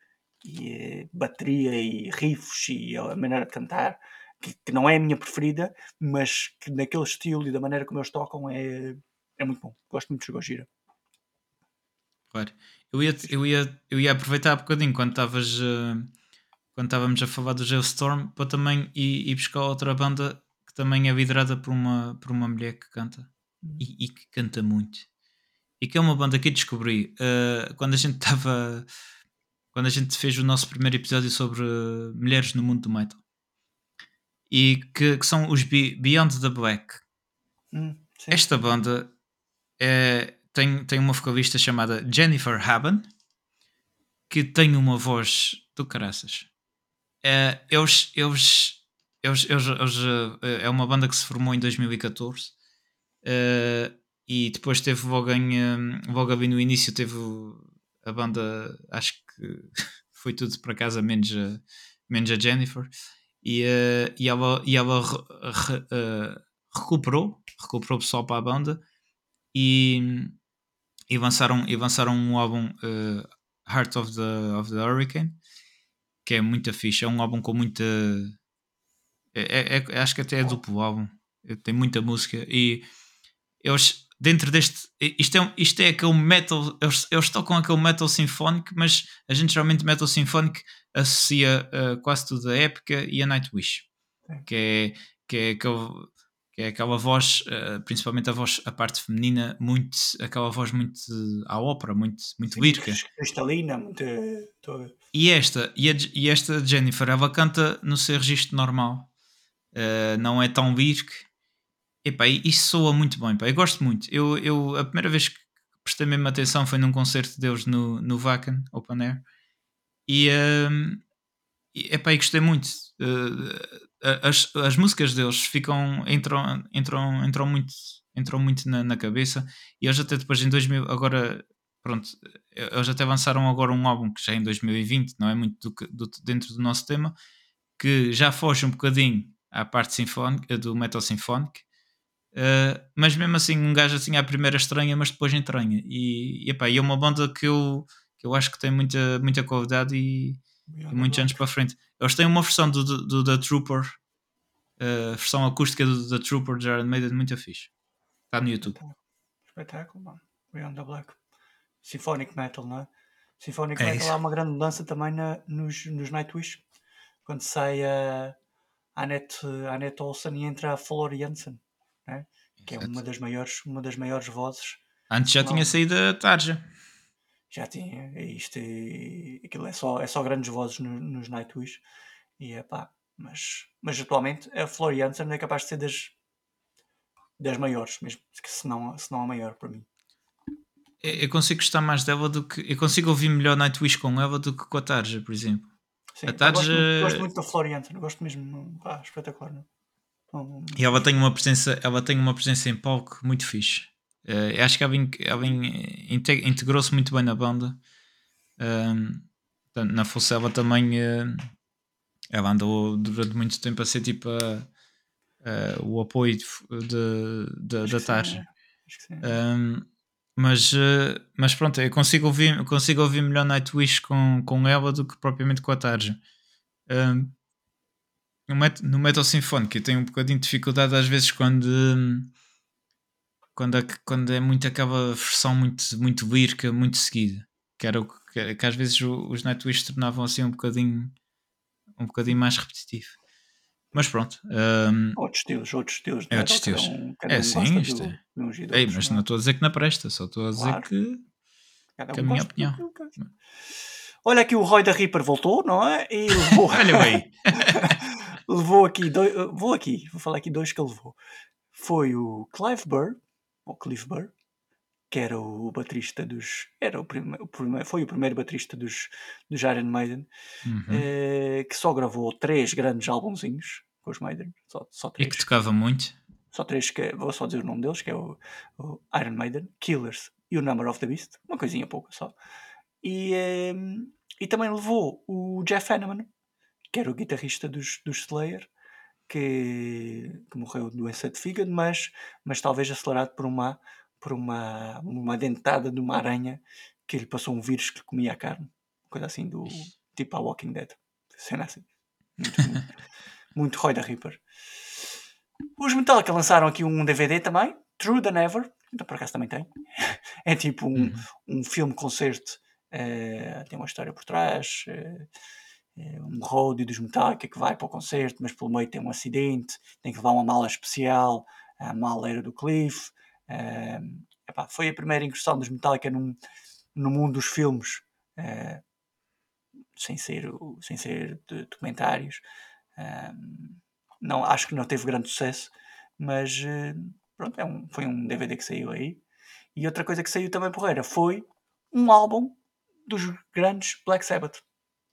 S1: e eh, bateria e riffs e a maneira de cantar, que, que não é a minha preferida, mas que naquele estilo e da maneira como eles tocam é, é muito bom. Gosto muito de Gojira.
S2: Claro. Eu ia, eu ia, eu ia aproveitar um bocadinho quando estavas eh, quando estávamos a falar do Geostorm para também ir, ir buscar outra banda que também é liderada por uma, por uma mulher que canta e, e que canta muito. E que é uma banda que eu descobri eh, quando a gente (laughs) estava quando a gente fez o nosso primeiro episódio sobre mulheres no mundo do metal. e que, que são os Beyond the Black.
S1: Hum,
S2: Esta banda é, tem, tem uma vocalista chamada Jennifer Haben que tem uma voz do caraças. É, eles, eles, eles, eles, eles, é uma banda que se formou em 2014 uh, e depois teve logo, em, logo ali no início teve a banda, acho que (laughs) foi tudo para casa menos a, menos a Jennifer. E, uh, e ela, e ela re, uh, recuperou, recuperou o pessoal para a banda. E, e, lançaram, e lançaram um álbum uh, Heart of the, of the Hurricane que é muito fixe, é um álbum com muita é, é, é, acho que até é duplo álbum. Tem muita música e eles dentro deste isto é, isto é aquele metal eles, eles tocam aquele metal sinfónico mas a gente geralmente metal sinfónico associa uh, quase tudo a época e a Nightwish que é, que é aquele que é aquela voz, uh, principalmente a voz, a parte feminina, muito, aquela voz muito à ópera, muito, muito lírica.
S1: Cristalina, muito.
S2: E esta, e, a, e esta Jennifer, ela canta no seu registro normal, não é tão lírica. Epá, isso soa muito bem, pá. eu gosto muito. Eu, eu, a primeira vez que prestei mesmo atenção foi num concerto deles no, no Vacan Open Air e, uh, e, epá, e gostei muito. Uh, as, as músicas deles ficam entram, entram, entram muito entram muito na, na cabeça e eles até depois em 2000 agora pronto eles até avançaram agora um álbum que já é em 2020 não é muito do, do, dentro do nosso tema que já foge um bocadinho à parte sinfónica do metal sinfónico uh, mas mesmo assim um gajo assim à primeira estranha mas depois entranha e, e, epá, e é uma banda que eu, que eu acho que tem muita, muita qualidade e e muitos anos para frente. Eles têm uma versão do, do, do The Trooper, a uh, versão acústica do The Trooper de Iron Maiden, muito fixe. Está no YouTube.
S1: Espetáculo, mano. Beyond the Black. Symphonic Metal, não é? Symphonic é Metal isso. há uma grande mudança também na, nos, nos Nightwish. Quando sai a Annette, Annette Olsen e entra a Flor Jansen, né? que é uma das, maiores, uma das maiores vozes.
S2: Antes já não. tinha saído a Tarja
S1: já tinha isto e aquilo é só, é só grandes vozes no, nos Nightwish e é pá, mas, mas atualmente a Flor Jansen é capaz de ser das, das maiores, mesmo se não, se não a maior para mim.
S2: Eu consigo gostar mais dela do que. Eu consigo ouvir melhor Nightwish com ela do que com a Tarja, por exemplo.
S1: Sim, a Tarja... gosto, muito, gosto muito da Flor Jansen, gosto mesmo. Pá, espetacular. Não?
S2: E ela tem uma presença, ela tem uma presença em palco muito fixe. Uh, acho que ela, ela integrou-se muito bem na banda. Uh, na Fucela também uh, ela andou durante muito tempo a ser tipo o apoio da Tarja. Um, mas, mas pronto, eu consigo ouvir, consigo ouvir melhor Nightwish com, com ela do que propriamente com a Tarja. Um, no, met, no Metal Sinfónico eu tenho um bocadinho de dificuldade às vezes quando. Quando, é, quando é muito aquela versão muito, muito lírica, muito seguida. Que era o que, que às vezes os Nightwish tornavam assim um bocadinho um bocadinho mais repetitivo. Mas pronto. Um,
S1: outros estilos, outros estilos.
S2: É outros estilos. Um, é um sim, isto é. Ei, mas não estou a dizer que não presta, só estou a dizer claro. que, que a minha opinião.
S1: Olha aqui o Roy da Reaper voltou, não é? E levou. (laughs)
S2: Olha bem. (laughs)
S1: levou aqui, dois, vou aqui, vou falar aqui dois que ele levou. Foi o Clive Burr, o Cliff Burr, que era o baterista dos. Era o primeiro, foi o primeiro baterista dos, dos Iron Maiden, uhum. eh, que só gravou três grandes álbumzinhos com os Maiden. Só, só três.
S2: E que tocava muito.
S1: Só três, que, vou só dizer o nome deles, que é o, o Iron Maiden, Killers e o Number of the Beast, uma coisinha pouca só. E, eh, e também levou o Jeff Hanneman, que era o guitarrista dos, dos Slayer, que, que morreu de doença de fígado, mas, mas talvez acelerado por uma, por uma, uma dentada de uma aranha que lhe passou um vírus que comia a carne. Coisa assim do tipo a Walking Dead. Cena assim. Muito, muito, (laughs) muito Roy da Reaper. Os Metallica lançaram aqui um DVD também, True Than Ever. Então por acaso também tem. (laughs) É tipo um, uhum. um filme-concerto. Uh, tem uma história por trás. Uh, um roadie dos Metallica que vai para o concerto, mas pelo meio tem um acidente, tem que levar uma mala especial, a mala era do Cliff. Uh, epá, foi a primeira incursão dos Metallica num, no mundo dos filmes, uh, sem ser, sem ser de documentários. Uh, não, acho que não teve grande sucesso, mas eh, pronto, é um, foi um DVD que saiu aí. E outra coisa que saiu também porreira foi um álbum dos grandes Black Sabbath,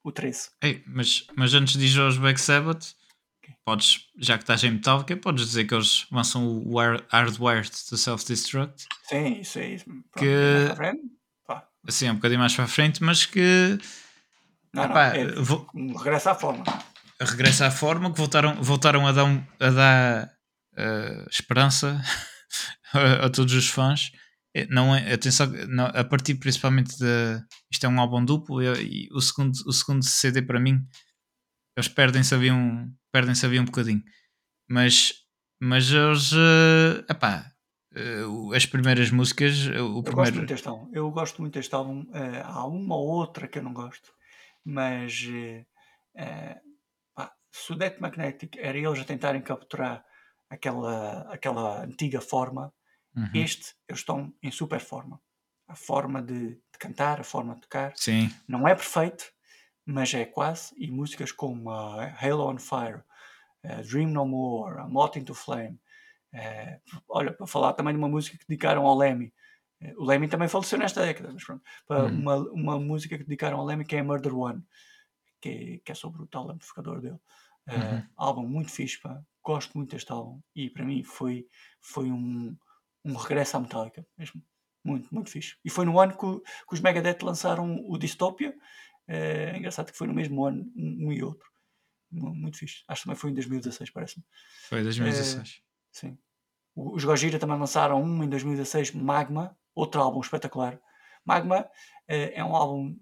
S1: o 13.
S2: Ei, mas, mas antes de ir aos Black Sabbath, podes, já que estás em Metallica, podes dizer que eles lançam o Wire- Hardwired to Self-Destruct,
S1: Sim, isso é isso. Pronto,
S2: Que-
S1: a frente,
S2: assim, é um bocadinho mais para a frente, mas que
S1: Não, não, é,
S2: vou-
S1: regresso à forma.
S2: regressa à forma, que voltaram, voltaram a dar, a dar eh, esperança a, (laughs) a todos os fãs. Eh, Não é, atenção, não, a partir principalmente de. Isto é um álbum duplo e, e o, segundo, o segundo CD para mim eles perdem-se ali um, perdem-se ali um bocadinho. Mas, mas eles. eh, epá, eh, o- as primeiras músicas, o
S1: Eu gosto
S2: primeiro.
S1: muito deste álbum. Eu gosto muito deste álbum. Eh, há uma ou outra que eu não gosto, mas eh, eh, pá, se o Death Magnetic era eles a tentarem capturar aquela, aquela antiga forma,
S2: Uhum.
S1: este eles estão em super forma. A forma de, de cantar, a forma de tocar.
S2: Sim,
S1: Não é perfeito, mas é quase. E músicas como a Halo on Fire, eh, Dream No More, a Moth into Flame. eh, olha, para falar também de uma música que dedicaram ao Lemmy. O Lemmy também faleceu nesta década, mas pronto.
S2: Uhum.
S1: uma, uma música que dedicaram ao Lemmy que é Murder One, que é, que é sobre o tal amplificador dele.
S2: Uhum.
S1: Álbum muito fixe, pá. gosto muito deste álbum e para mim foi, foi um, um regresso à Metallica mesmo. Muito, muito fixe. E foi no ano que, que os Megadeth lançaram o Dystopia. É engraçado que foi no mesmo ano, um, e outro. Mu- Muito fixe. Acho que também foi em 2016, parece-me.
S2: foi 2016.
S1: Sim. O- Os Gojira também lançaram um em 2016, Magma, outro álbum espetacular. Magma eh, é um álbum,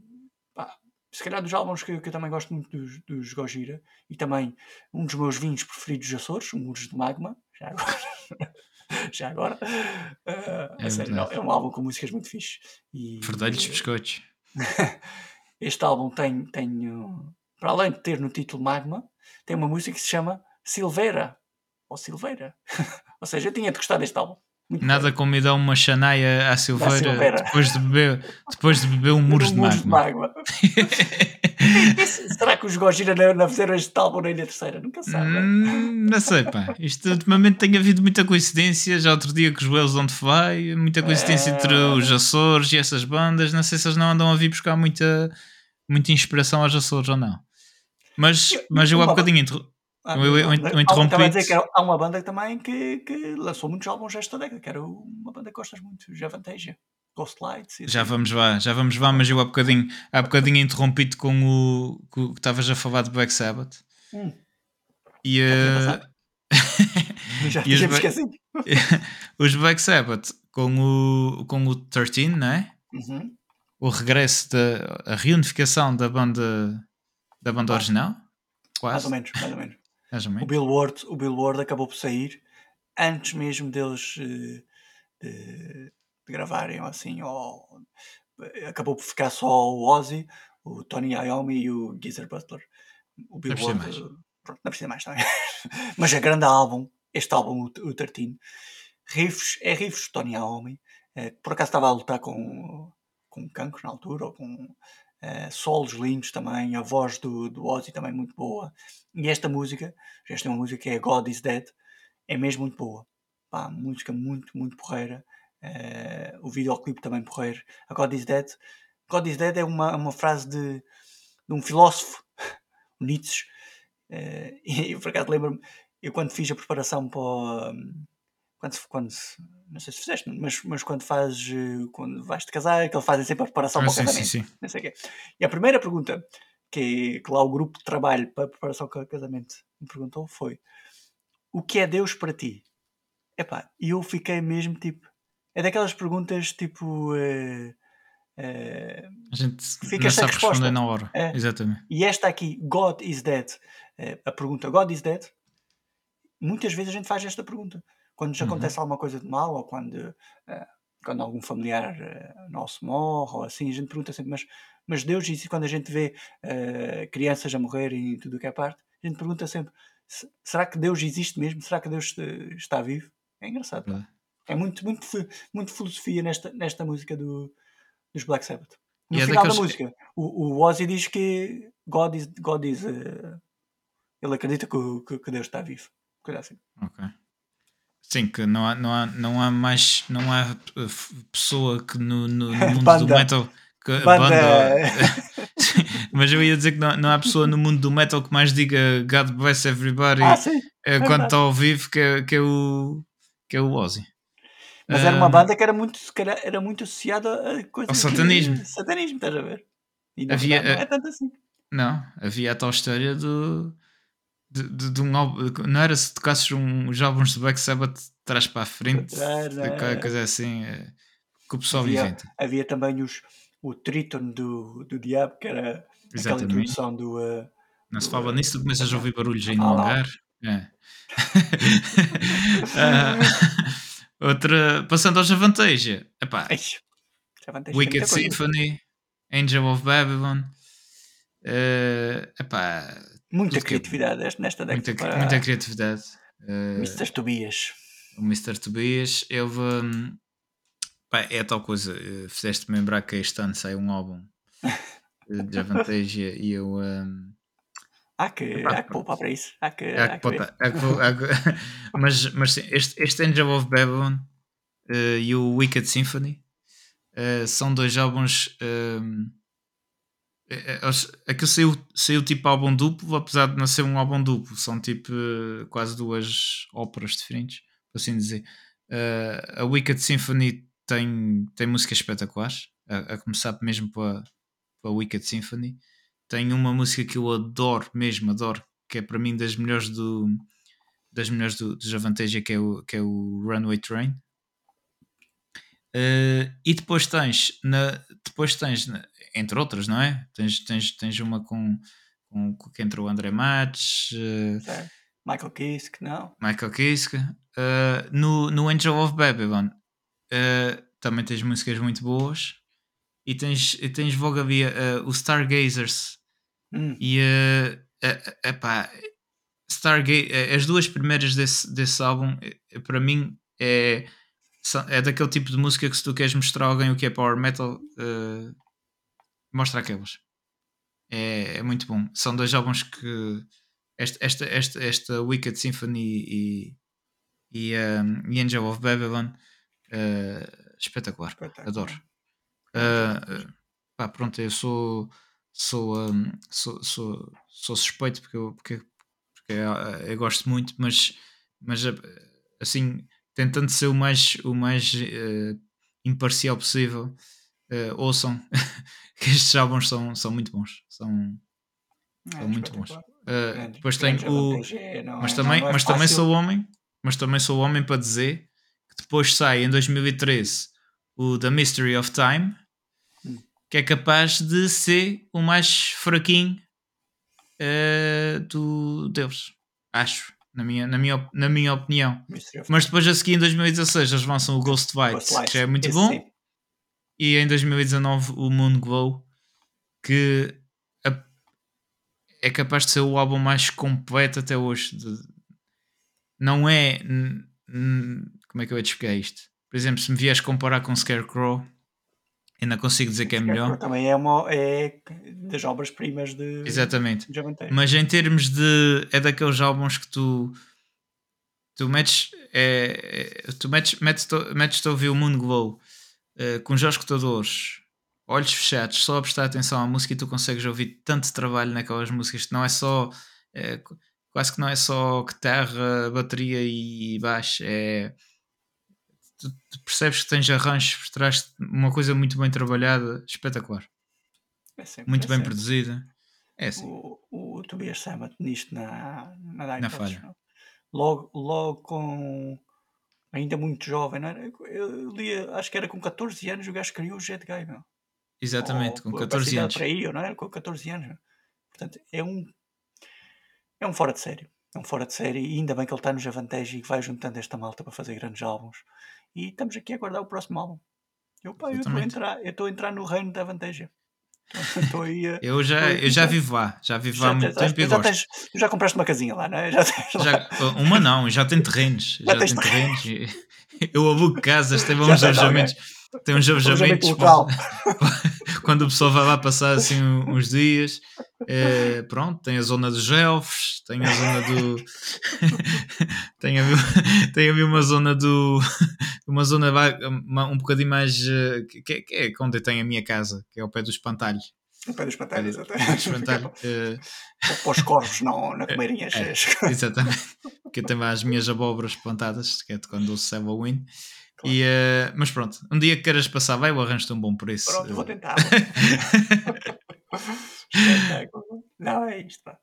S1: pá, se calhar dos álbuns que, que eu também gosto muito dos, dos Gojira e também um dos meus vinhos preferidos dos Açores, o Muros de Magma, já agora. (laughs) (laughs) já agora. Eh, a
S2: É
S1: sério, não, é um álbum com músicas muito fixe. E,
S2: Verdelhos
S1: eh,
S2: biscoitos. (laughs)
S1: este álbum tem, tem uh, para além de ter no título Magma, tem uma música que se chama Silveira, ou Silveira. (laughs) ou seja, eu tinha de gostar deste álbum. Muito
S2: Nada como me dar uma chanaia à Silveira,
S1: Silveira.
S2: depois de beber, depois de beber um
S1: bem.
S2: muros de magma. (laughs)
S1: Será que os Gojira não, não fizeram este álbum na Ilha Terceira? Nunca sabe.
S2: Hum, não sei, pá. Isto ultimamente tem havido muita coincidência. Já outro dia que os Wales onde vai, muita coincidência
S1: É.
S2: entre os Açores e essas bandas. Não sei se eles não andam a vir buscar muita, muita inspiração aos Açores ou não. Mas, mas eu há bocadinho. inter-
S1: Ah,
S2: eu- eu- eu
S1: não,
S2: inter-
S1: não.
S2: interrompi-te.
S1: Estava a dizer que era- há uma banda também que, que lançou muitos álbuns esta década, que era uma banda que gostas muito, Javanteja, Ghost Lights.
S2: Já
S1: assim.
S2: vamos lá, já vamos lá, mas eu há bocadinho, há bocadinho interrompi-te com o com- que estavas a falar de Black Sabbath.
S1: Hum,
S2: E
S1: passado. (laughs) já
S2: E os
S1: esquecido. (laughs)
S2: os Black Sabbath com o, com o 13, não é?
S1: Uhum.
S2: O regresso da a reunificação da banda da banda
S1: Ah.
S2: original,
S1: Mais
S2: quase.
S1: mais ou menos.
S2: Mais ou
S1: O
S2: menos.
S1: Bill Ward, o Bill Ward acabou por sair antes mesmo deles eh, de, de gravarem assim, ou acabou por ficar só o Ozzy, o Tony Iommi e o Geezer Butler. O Bill
S2: Não precisa mais.
S1: pronto, não precisa mais também. Mas é grande álbum, este álbum, o, o 13, riffs, é riffs Tony Iommi, que por acaso estava a lutar com, com cancro na altura, ou com eh, solos lindos também, a voz do, do Ozzy também muito boa. E esta música, esta é uma música que é God is Dead, é mesmo muito boa. Pá, música muito, muito porreira. Eh, o videoclipe também porreiro. A God is Dead. God is Dead é uma, uma frase de, de um filósofo, (laughs) Nietzsche. Eh, (laughs) e eu por acaso lembro-me, eu quando fiz a preparação para o, quando, quando não sei se fizeste, mas, mas quando fazes eh, quando vais te casar, que eles fazem sempre a preparação
S2: Ah,
S1: para o
S2: sim, sim,
S1: casamento
S2: sim.
S1: não sei o quê. E a primeira pergunta que, que lá o grupo de trabalho para a preparação para o casamento me perguntou foi: O que é Deus para ti? Epá, e eu fiquei mesmo tipo. É daquelas perguntas tipo. eh, eh,
S2: A gente
S1: Fica
S2: não sabe responder na hora.
S1: É.
S2: Exatamente.
S1: e esta aqui, God is dead, a pergunta God is dead, muitas vezes a gente faz esta pergunta. Quando nos
S2: Uhum.
S1: acontece alguma coisa de mal, ou quando, eh, quando algum familiar eh, nosso morre, ou assim, a gente pergunta sempre, mas, mas Deus existe? Quando a gente vê eh, crianças a morrerem e tudo o que é parte, a gente pergunta sempre, "Se- será que Deus existe mesmo? Será que Deus está vivo? É engraçado. É muito, muito, muito filosofia nesta, nesta música do, dos Black Sabbath. No
S2: E é
S1: final
S2: daqueles-
S1: da música, o, o Ozzy diz que God is, God is eh, ele acredita que, que Deus está vivo. Coisa assim.
S2: Ok. Sim, que não há, não há, não há mais. Não há f- pessoa que no, no, no mundo do
S1: Banda.
S2: metal. Que,
S1: Banda.
S2: Sim, (laughs) (laughs) Mas eu ia dizer que não, não há pessoa no mundo do metal que mais diga God bless everybody
S1: Ah,
S2: eh, quando
S1: verdade.
S2: está ao vivo que, é- que, é o, que é o Ozzy.
S1: Mas era uma banda que era muito, calhar, era muito associada a coisas
S2: Ao satanismo.
S1: Satanismo, estás a ver? E
S2: Havia,
S1: verdade não
S2: eh,
S1: é tanto assim.
S2: Não, havia a tal história do. De, de, de um álbum. Não era se tocasses um, os álbuns do Black Sabbath de trás para a frente, de qualquer coisa assim, eh, que o pessoal
S1: Havia,
S2: inventa.
S1: havia também os, o Triton do, do Diabo, que era aquela
S2: Exatamente.
S1: introdução do. uh,
S2: Não se
S1: do,
S2: fala
S1: uh,
S2: nisso, tu começas a ouvir barulhos aí no
S1: Ah, lá.
S2: hangar. É. (laughs) Ah, outra, passando ao Javanteja, epá, Wicked
S1: coisa.
S2: Symphony, Angel of Babylon, eh, epá,
S1: Muita
S2: que
S1: criatividade nesta
S2: muita,
S1: década
S2: cri-
S1: para
S2: muita criatividade. Eh,
S1: Mr. Tobias.
S2: o Mr. Tobias, ele hum, pá, é tal coisa, eh, fizeste-me lembrar que este ano sai um álbum eh, de Javanteja e eu hum,
S1: Há que, há que poupar para isso. Há que,
S2: há
S1: há
S2: que
S1: que
S2: há que vo- há que- (laughs) mas, mas sim, este, este Angel of Babylon eh, e o Wicked Symphony eh, são dois álbuns. eles- aquilo saiu, saiu tipo álbum duplo, apesar de não ser um álbum duplo, são tipo eh, quase duas óperas diferentes, por assim dizer. Eh, a Wicked Symphony tem, tem músicas espetaculares, a, a começar mesmo pela, Wicked Symphony. Tem uma música que eu adoro, mesmo adoro, que é para mim das melhores do das melhores do, do Javanteja, que é o, que é o Runway Train. Eh, e depois tens, na, depois tens na- entre outras, não é? Tens, tens, tens uma com, com, com que entra o André Matos,
S1: Certo. Michael Kiske, não.
S2: Michael Kiske. Eh, no, no Angel of Babylon também tens músicas muito boas. E tens, e tens logo havia eh, o Stargazers
S1: Hum,
S2: e eh, epá, Stargate, eh, as duas primeiras desse, desse álbum, para mim, é, é daquele tipo de música que se tu queres mostrar a alguém o que é power metal, eh, mostra aquelas. É, é muito bom. São dois álbuns que esta, esta, esta, esta Wicked Symphony e, e, um, e Angel of Babylon eh, espetacular.
S1: espetáculo.
S2: Adoro. Ah, pá, pronto, eu sou sou, hum, sou, sou, sou suspeito porque eu, porque, porque ah, eu gosto muito, mas, mas assim, tentando ser o mais, o mais eh, imparcial possível, eh, ouçam (laughs) que estes álbuns são, são muito bons. São,
S1: É,
S2: são muito bons.
S1: Grande-
S2: depois tenho o.
S1: é, não
S2: Mas
S1: é-
S2: também,
S1: é
S2: mas também sou homem, mas também sou homem para dizer que depois sai em 2013 o The Mystery of Time, que é capaz de ser o mais fraquinho eh, do deles. Acho, na minha, na, minha, na minha opinião. Mas depois a seguir em 2016 eles lançam o Ghost Lights. que já é muito
S1: Esse
S2: bom.
S1: sim.
S2: E em 2019 o Moon Glow, que é capaz de ser o álbum mais completo até hoje. não é. como é que eu ia explicar isto? Por exemplo, se me vieres comparar com Scarecrow, ainda consigo dizer que é melhor.
S1: Também é, uma, é das obras-primas de
S2: Exatamente.
S1: de.
S2: Mas em termos de. É daqueles álbuns que tu. Tu metes. É, é- tu metes, metes, metes a ouvir o Moon Glow eh, com os escutadores, olhos fechados, só a prestar atenção à música e tu consegues ouvir tanto trabalho naquelas músicas que não é só. é, qu- quase que não é só guitarra, bateria e baixo. É, tu, tu percebes que tens arranjos por trás uma coisa muito bem trabalhada, espetacular.
S1: É sempre,
S2: Muito
S1: é
S2: bem
S1: sempre.
S2: produzida. É assim.
S1: O, o Tobias Sammet nisto na, na
S2: Na
S1: Daitos,
S2: falha.
S1: não? Logo, logo com ainda muito jovem, não era? Eu lia, acho que era com 14 anos o gajo criou o Jet Guy, meu.
S2: Exatamente,
S1: Ou
S2: com
S1: para
S2: 14
S1: cidade
S2: anos.
S1: Para aí, não é? Com 14 anos. Portanto, é um é um fora de série. É um fora de série e ainda bem que ele está no Javantege e que vai juntando esta malta para fazer grandes álbuns. E estamos aqui a aguardar o próximo álbum. Eu pá, eu estou a entrar, eu estou a entrar no reino da Vantage. Estou aí a.
S2: Eu já, eu já vivo lá, já vivo lá há muito tempo e
S1: já,
S2: gosto.
S1: tens, já compraste uma casinha lá, não é? Já.
S2: Já- uma não, já tem terrenos. Já,
S1: tens
S2: tem terrenos. (laughs) Eu alugo casas, (laughs)
S1: Já
S2: uns alojamentos. Tem uns
S1: Alojamento
S2: alojamentos.
S1: local.
S2: Quando o pessoal vai lá passar assim (laughs) uns dias, Eh, pronto, tem a zona dos elfos, tem a zona do. (laughs) tem, ali, (laughs) tem ali uma zona do. uma zona um bocadinho mais. eh, que, que, é onde eu tenho a minha casa, que é ao pé do espantalho.
S1: O pé dos pantalhos,
S2: Pé do espantalho. eh,
S1: Para os corvos não, não comerem as,
S2: é.
S1: as coisas.
S2: Exatamente. Que eu tenho lá as minhas abóboras plantadas, que é de quando o Halloween. E, eh, mas pronto, um dia que queiras passar, vai, eu arranjo-te um bom preço.
S1: Pronto, vou
S2: Eh,
S1: tentar. (laughs) Espetáculo. Não, é isto, pá.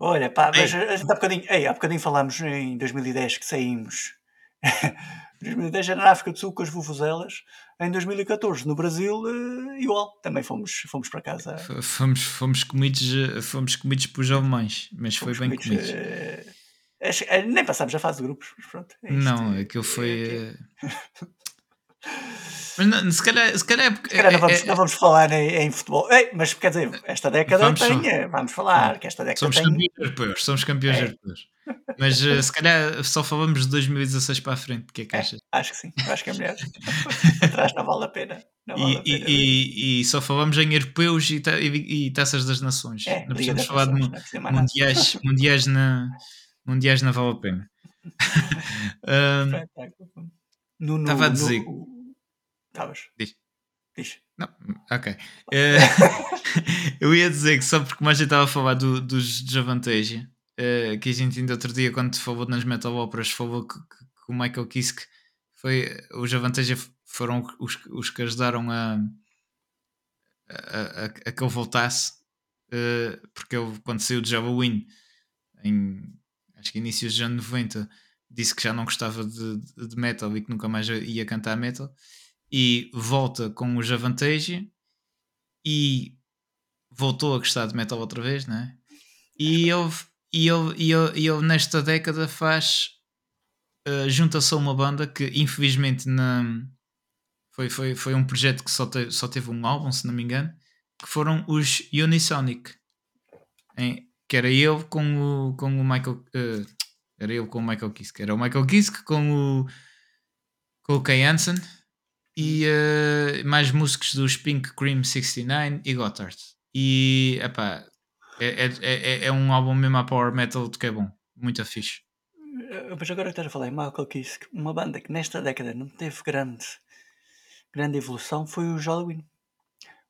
S1: Olha, pá, mas
S2: Ei.
S1: gente há bocadinho, ei, há bocadinho falámos em 2010 que saímos. (laughs) Em 2010 era na África do Sul com as vuvuzelas. Em 2014, no Brasil, eh, igual. Também fomos, fomos para casa.
S2: Fomos, fomos comidos, eh, fomos comidos por alemães, mas foi
S1: Fomos
S2: bem
S1: comidos,
S2: comidos.
S1: Nem passámos a fase de grupos, mas pronto. é.
S2: Não, aquilo foi. eh, Mas não, se calhar, se calhar é porque.
S1: Se calhar não
S2: é-
S1: vamos,
S2: é-
S1: não vamos falar em, em futebol. Ei, mas quer dizer, esta década
S2: Vamos
S1: tem.
S2: só-
S1: eh, Vamos falar que esta década
S2: somos
S1: tem.
S2: campeões europeus, somos campeões
S1: É.
S2: europeus. Mas eh, se calhar só falamos de 2016 para a frente, o que é que
S1: É,
S2: achas?
S1: acho que sim, acho que é melhor. (laughs) Atrás não vale a pena. Vale a
S2: E,
S1: pena.
S2: e, e- só falamos em europeus e, ta- e- e taças das nações.
S1: É,
S2: não precisamos falar de
S1: é
S2: mundiais, mundiais, na, mundiais não vale a pena. (laughs) Ahm,
S1: Espetáculo. No, no,
S2: Tava a
S1: no-
S2: dizer-
S1: Estavas.
S2: Diz.
S1: Diz.
S2: Não, ok. Eh, (laughs) eu ia dizer que só porque mais eu estava a falar do, dos Javantage, eh, que a gente ainda outro dia, quando falou nas Metal Operas, falou que, que- que o Michael Kiske foi. Os Javantage foram os, os que ajudaram a, a, a, a que ele voltasse, eh, porque ele, quando saiu de Halloween, em acho que inícios dos anos 90, disse que já não gostava de, de- metal e que nunca mais ia cantar metal e volta com o Javantage e voltou a gostar de metal outra vez, não é? E ele, e ele, e ele, e ele nesta década faz uh, junta-se a uma banda que infelizmente na, foi, foi, foi um projeto que só, te- só teve um álbum, se não me engano, que foram os Unisonic. Em- que era ele com o, com o Michael. uh, era ele com o Michael Kiske. Era o Michael Kiske com o, com o Kay Hansen e eh, mais músicos dos Pink Cream 69 e Gotthard. E epá, é, é, é, é um álbum mesmo a power metal que é bom, muito fixe.
S1: Eh, Mas agora que estás a falar em Michael Kiske, uma banda que nesta década não teve grande, grande evolução foi o Halloween.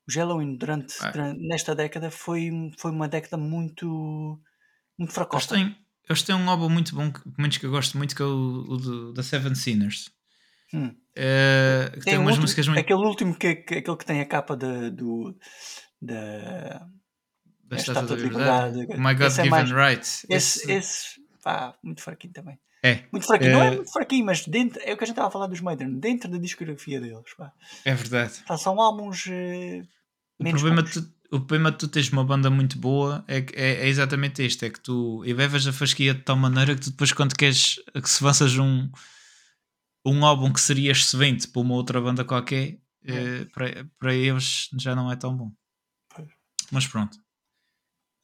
S1: O Halloween durante,
S2: Ah.
S1: durante- nesta década foi, foi uma década muito muito
S2: Eles
S1: fracosa.
S2: têm, eles têm um álbum muito bom, pelo menos que eu gosto muito, que é o, o do- da Seven Sinners.
S1: Hum.
S2: Que tem,
S1: um
S2: umas
S1: último-
S2: músicas muito.
S1: Aquele último que, que- aquele que tem a capa da, do, da,
S2: da Estátua de
S1: de
S2: Liberdade.
S1: Liberdade.
S2: My God
S1: Esse é
S2: Given
S1: mais-
S2: Right.
S1: Esse,
S2: Esse-
S1: esse pá, muito fraquinho também.
S2: É,
S1: Muito fraquinho, não é
S2: Eh,
S1: muito fraquinho, mas dentro, é o que a gente estava a falar dos Maiden, dentro da discografia deles. Pá.
S2: é verdade.
S1: Pá, são álbuns eh,
S2: O problema, tu, o problema de tu teres uma banda muito boa é, é, é exatamente este: é que tu elevas a fasquia de tal maneira que tu depois, quando queres que se lanças um, um álbum que seria excelente para uma outra banda qualquer, eh, para, para eles já não é tão bom.
S1: Pois.
S2: Mas pronto.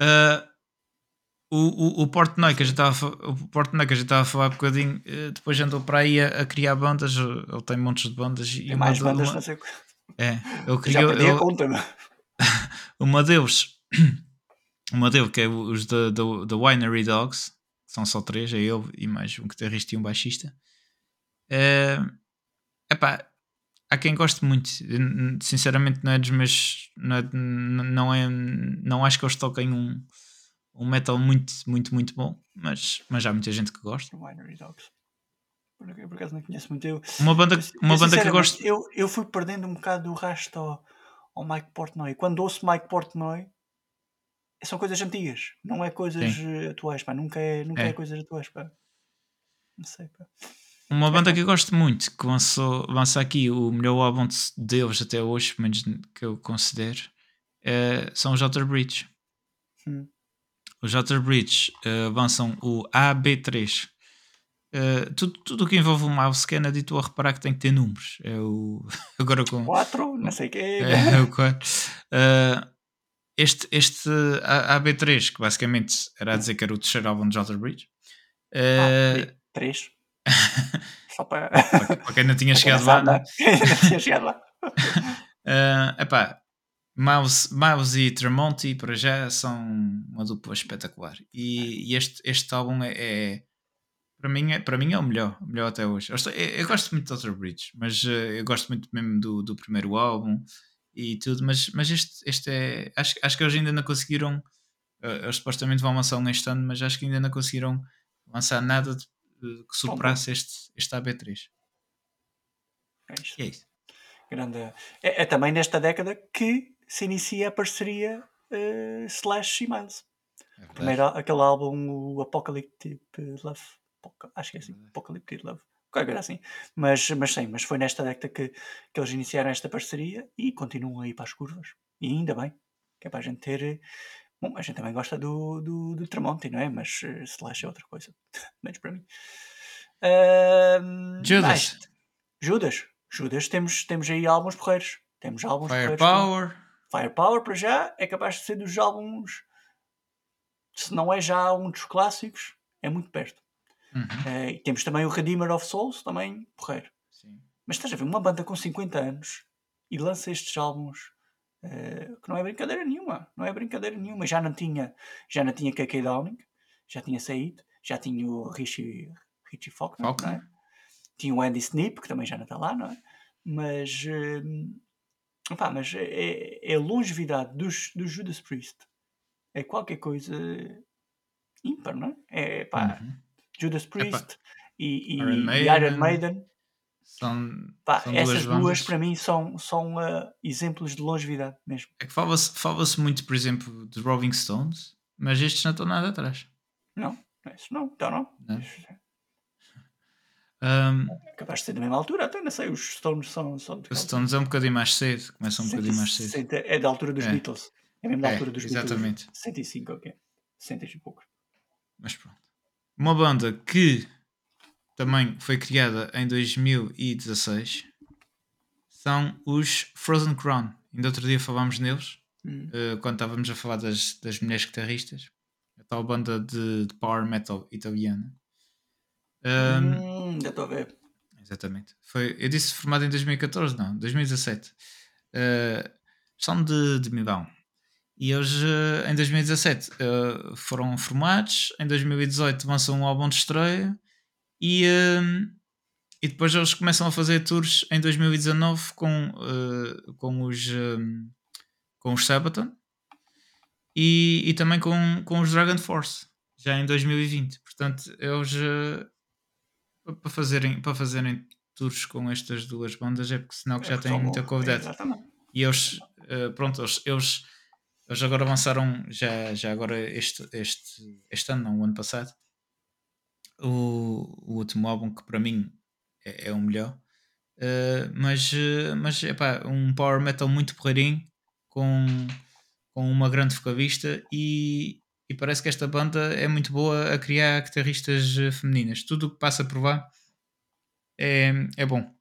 S2: Ah, o, o, o Portnoy que a gente estava a falar um bocadinho, eh, depois andou para aí a, a criar bandas. Ele tem montes de bandas e uma
S1: mais
S2: de-
S1: bandas,
S2: uma- é, ele
S1: Já
S2: criou,
S1: perdi a
S2: ele-
S1: conta. meu.
S2: uma deles, uma deles que é os da da- da Winery Dogs, que são só três, é ele e mais um guitarrista e um baixista. É, epá, há quem goste muito, Eu, sinceramente não é dos meus, não, é, não, é, não acho que eles toquem um, um metal muito, muito, muito bom, mas, mas há muita gente que gosta.
S1: Winery Dogs. Por ac- por acaso não conheço muito. Eu,
S2: Uma banda,
S1: eu,
S2: uma
S1: eu,
S2: banda que
S1: sinceramente,
S2: gosto.
S1: Eu, eu fui perdendo um bocado o rasto ao, ao Mike Portnoy. Quando ouço Mike Portnoy, são coisas antigas, não é coisas eh, atuais. Pá. Nunca, é, nunca é.
S2: É.
S1: coisas atuais. Pá. Não sei. Pá.
S2: Uma banda que eu gosto muito, que lançou, lança aqui o melhor álbum de- deles até hoje, pelo menos que eu considero, é- são os Outer Bridge.
S1: Hum.
S2: Os Outer Bridge eh, lançam o AB3. Eh, tudo, tudo o que envolve o mouse Kennedy, estou a reparar que tem que ter números. É o. (laughs) Agora com.
S1: 4, não sei o quê.
S2: É, o quatro. Eh, este, este A- AB3, que basicamente era a dizer que era o terceiro álbum de Outer Bridge. eh,
S1: 3. (laughs) Só para.
S2: para, quem não tinha chegado lá?
S1: Ainda não tinha chegado lá.
S2: Uh, epá, Mouse, Mouse e Tremonti para já são uma dupla espetacular. E, e este, este álbum é, é, para, mim é para mim é o melhor, o melhor até hoje. Eu, estou, eu, eu gosto muito de Outer Bridge, mas uh, eu gosto muito mesmo do, do primeiro álbum e tudo, mas, mas este, este é. Acho, acho que eles ainda não conseguiram. Uh, eles supostamente vão lançar um este ano, mas acho que ainda não conseguiram lançar nada de, que superasse este, este AB3.
S1: É isto.
S2: E é isso.
S1: Grande... É, é também nesta década que se inicia a parceria uh, Slash e Miles.
S2: É
S1: Primeiro aquele álbum, o Apocalyptic Love. Acho que é assim, Apocalyptic Love. Qualquer coisa assim. Mas, mas sim, mas foi nesta década que, que eles iniciaram esta parceria e continuam aí para as curvas. E ainda bem, que é para a gente ter. Bom, a gente também gosta do, do, do Tramonti, não é? Mas eh, Slash é outra coisa. (laughs) Menos para mim.
S2: Judas.
S1: mais- Judas. Judas, temos, temos aí álbuns porreiros. Temos álbuns porreiros. com-
S2: Firepower.
S1: Firepower, para já, é capaz de ser dos álbuns. Se não é já um dos clássicos, é muito perto.
S2: Uhum.
S1: Eh, e temos também o Redeemer of Souls, também porreiro.
S2: Sim.
S1: Mas estás a ver, uma banda com 50 anos e lança estes álbuns eh, que não é brincadeira nenhuma. Não é brincadeira nenhuma. Já não tinha, já não tinha KK Downing, já tinha saído, já tinha o Richie, Richie Faulkner,
S2: Faulkner.
S1: não é? tinha o Andy Snip, que também já não está lá, não é? Mas, eh, opá, mas é, é a longevidade dos, dos Judas Priest. É qualquer coisa ímpar, não é? É pá,
S2: Uhum.
S1: Judas Priest e, e,
S2: Iron
S1: e
S2: Maiden.
S1: Iron Maiden.
S2: São,
S1: Pá,
S2: são
S1: essas duas,
S2: bandas.
S1: para mim são, são ah, exemplos de longevidade mesmo.
S2: É que fala-se fala muito, por exemplo, dos Rolling Stones, mas estes não estão nada atrás.
S1: Não, isso não, então não.
S2: Não. Um,
S1: É capaz de ser da mesma altura, até não sei, os Stones são, são de
S2: os Stones é um bocadinho mais cedo, começam um bocadinho mais cedo.
S1: 60, é da altura dos
S2: É.
S1: Beatles. É mesmo da
S2: É,
S1: altura dos
S2: exatamente.
S1: Beatles. 65, ok. 60 e pouco.
S2: Mas pronto. Uma banda que também foi criada em 2016 são os Frozen Crown. Ainda outro dia falámos neles,
S1: Hum.
S2: eh, quando estávamos a falar das, das mulheres guitarristas. A tal banda de, de power metal italiana. Um,
S1: Hum, ainda estou a ver.
S2: Exatamente. Foi, eu disse formado em 2014, não, 2017. Uh, são de, de Milão. E eles, uh, em 2017, uh, foram formados. Em 2018 lançam um álbum de estreia. E, um, e depois eles começam a fazer tours em 2019 com, com os, com os Sabaton. E, e também com, com os Dragon Force. Já em 2020. Portanto, eles... pa- para fazerem, para fazerem tours com estas duas bandas é porque senão que já
S1: É,
S2: têm
S1: são
S2: muita.
S1: Exatamente.
S2: E eles, eh, pronto, eles, eles, eles agora lançaram, já, já agora este, este, este ano, não, o ano passado, o, o último álbum que para mim é, é o melhor. Eh, mas, eh, mas epá, um power metal muito porreirinho, com, com uma grande vocalista e, e parece que esta banda é muito boa a criar guitarristas eh, femininas. Tudo o que passa por lá é, é bom.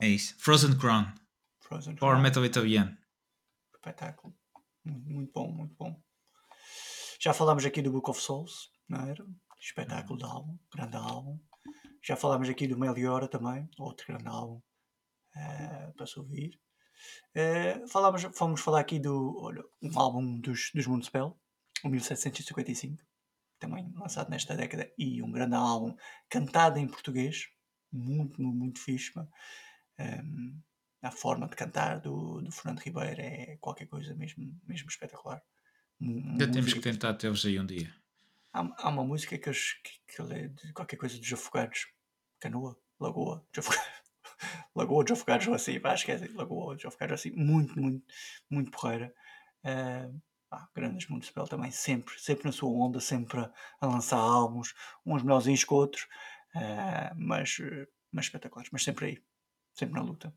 S2: É isso. Frozen Crown.
S1: Frozen
S2: Power
S1: Crown.
S2: metal italiano.
S1: Espetáculo. Muito, muito bom, muito bom. Já falámos aqui do Book of Souls, não era? Espetáculo de álbum, grande álbum. Já falámos aqui do Meliora também, outro grande álbum eh, para se ouvir. Eh, falámos, fomos falar aqui do olha, um álbum dos, dos Moonspell, o 1755, também lançado nesta década, e um grande álbum cantado em português, muito, muito, muito fixe. pá. A forma de cantar do, do Fernando Ribeiro é qualquer coisa mesmo, mesmo espetacular.
S2: Ainda temos que tentar tê-los aí um dia.
S1: Há, há uma música que, eles- que, que ele é de qualquer coisa dos afogados. Canoa, Lagoa, dos Afogados. (laughs) Lagoa dos Afogados ou assim, pá, esquece. Lagoa dos Afogados assim, muito, muito, muito porreira. Eh, pá, grandes Municipal também, sempre, sempre na sua onda, sempre a, a lançar álbuns, uns melhorzinhos que outros, eh, mas, mas espetaculares, mas sempre aí, sempre na luta.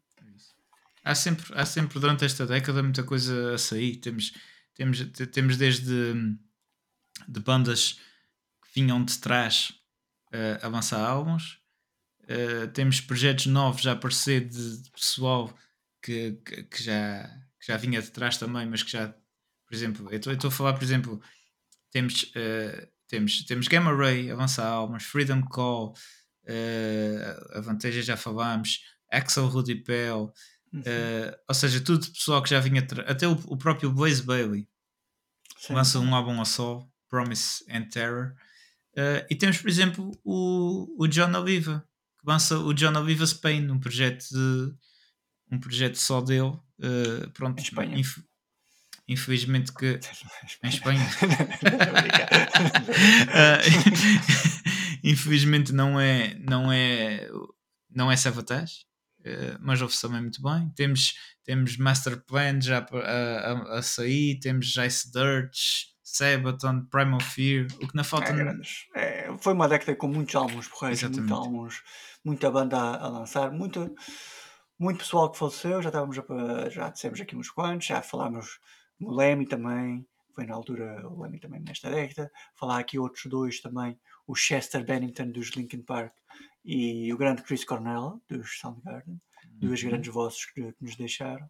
S2: Há sempre, há sempre durante esta década muita coisa a sair. Temos, temos, te- temos desde de bandas que vinham de trás eh, a lançar álbuns. Eh, temos projetos novos a aparecer de, de pessoal que, que, que já, que já vinha de trás também, mas que já, por exemplo, eu estou- a falar, por exemplo, temos, eh, temos, temos Gamma Ray a lançar álbuns, Freedom Call, eh, a Vanteja já falámos, Axel Rudy Pell,
S1: Uhum.
S2: Uh, ou seja, tudo pessoal que já vinha. Até o, o próprio Blaze Bailey
S1: Sim.
S2: lança um álbum a só, Promise and Terror. Uh, e temos, por exemplo, o, o John Oliva, que lança o John Oliva Spain, um projeto de, um projeto só dele. Uh, pronto,
S1: Em Espanha.
S2: inf- infelizmente que em Espanha. Ah, (laughs) (laughs) (laughs) infelizmente não é não é não é Savatage eh, mas ouve-se também muito bem temos temos Master Plan já a, a, a sair temos Ice Dirt Sabaton Primal Fear o que não falta
S1: É. É, foi uma década com muitos álbuns porreiros, muitos álbuns, muita banda a, a lançar, muito, muito pessoal que faleceu, já estávamos a, já dissemos aqui uns quantos, já falámos no Lemmy também, foi na altura o Lemmy também nesta década, falar aqui outros dois também, o Chester Bennington dos Linkin Park e o grande Chris Cornell dos Soundgarden, duas
S2: Uhum.
S1: grandes vozes que, que nos deixaram.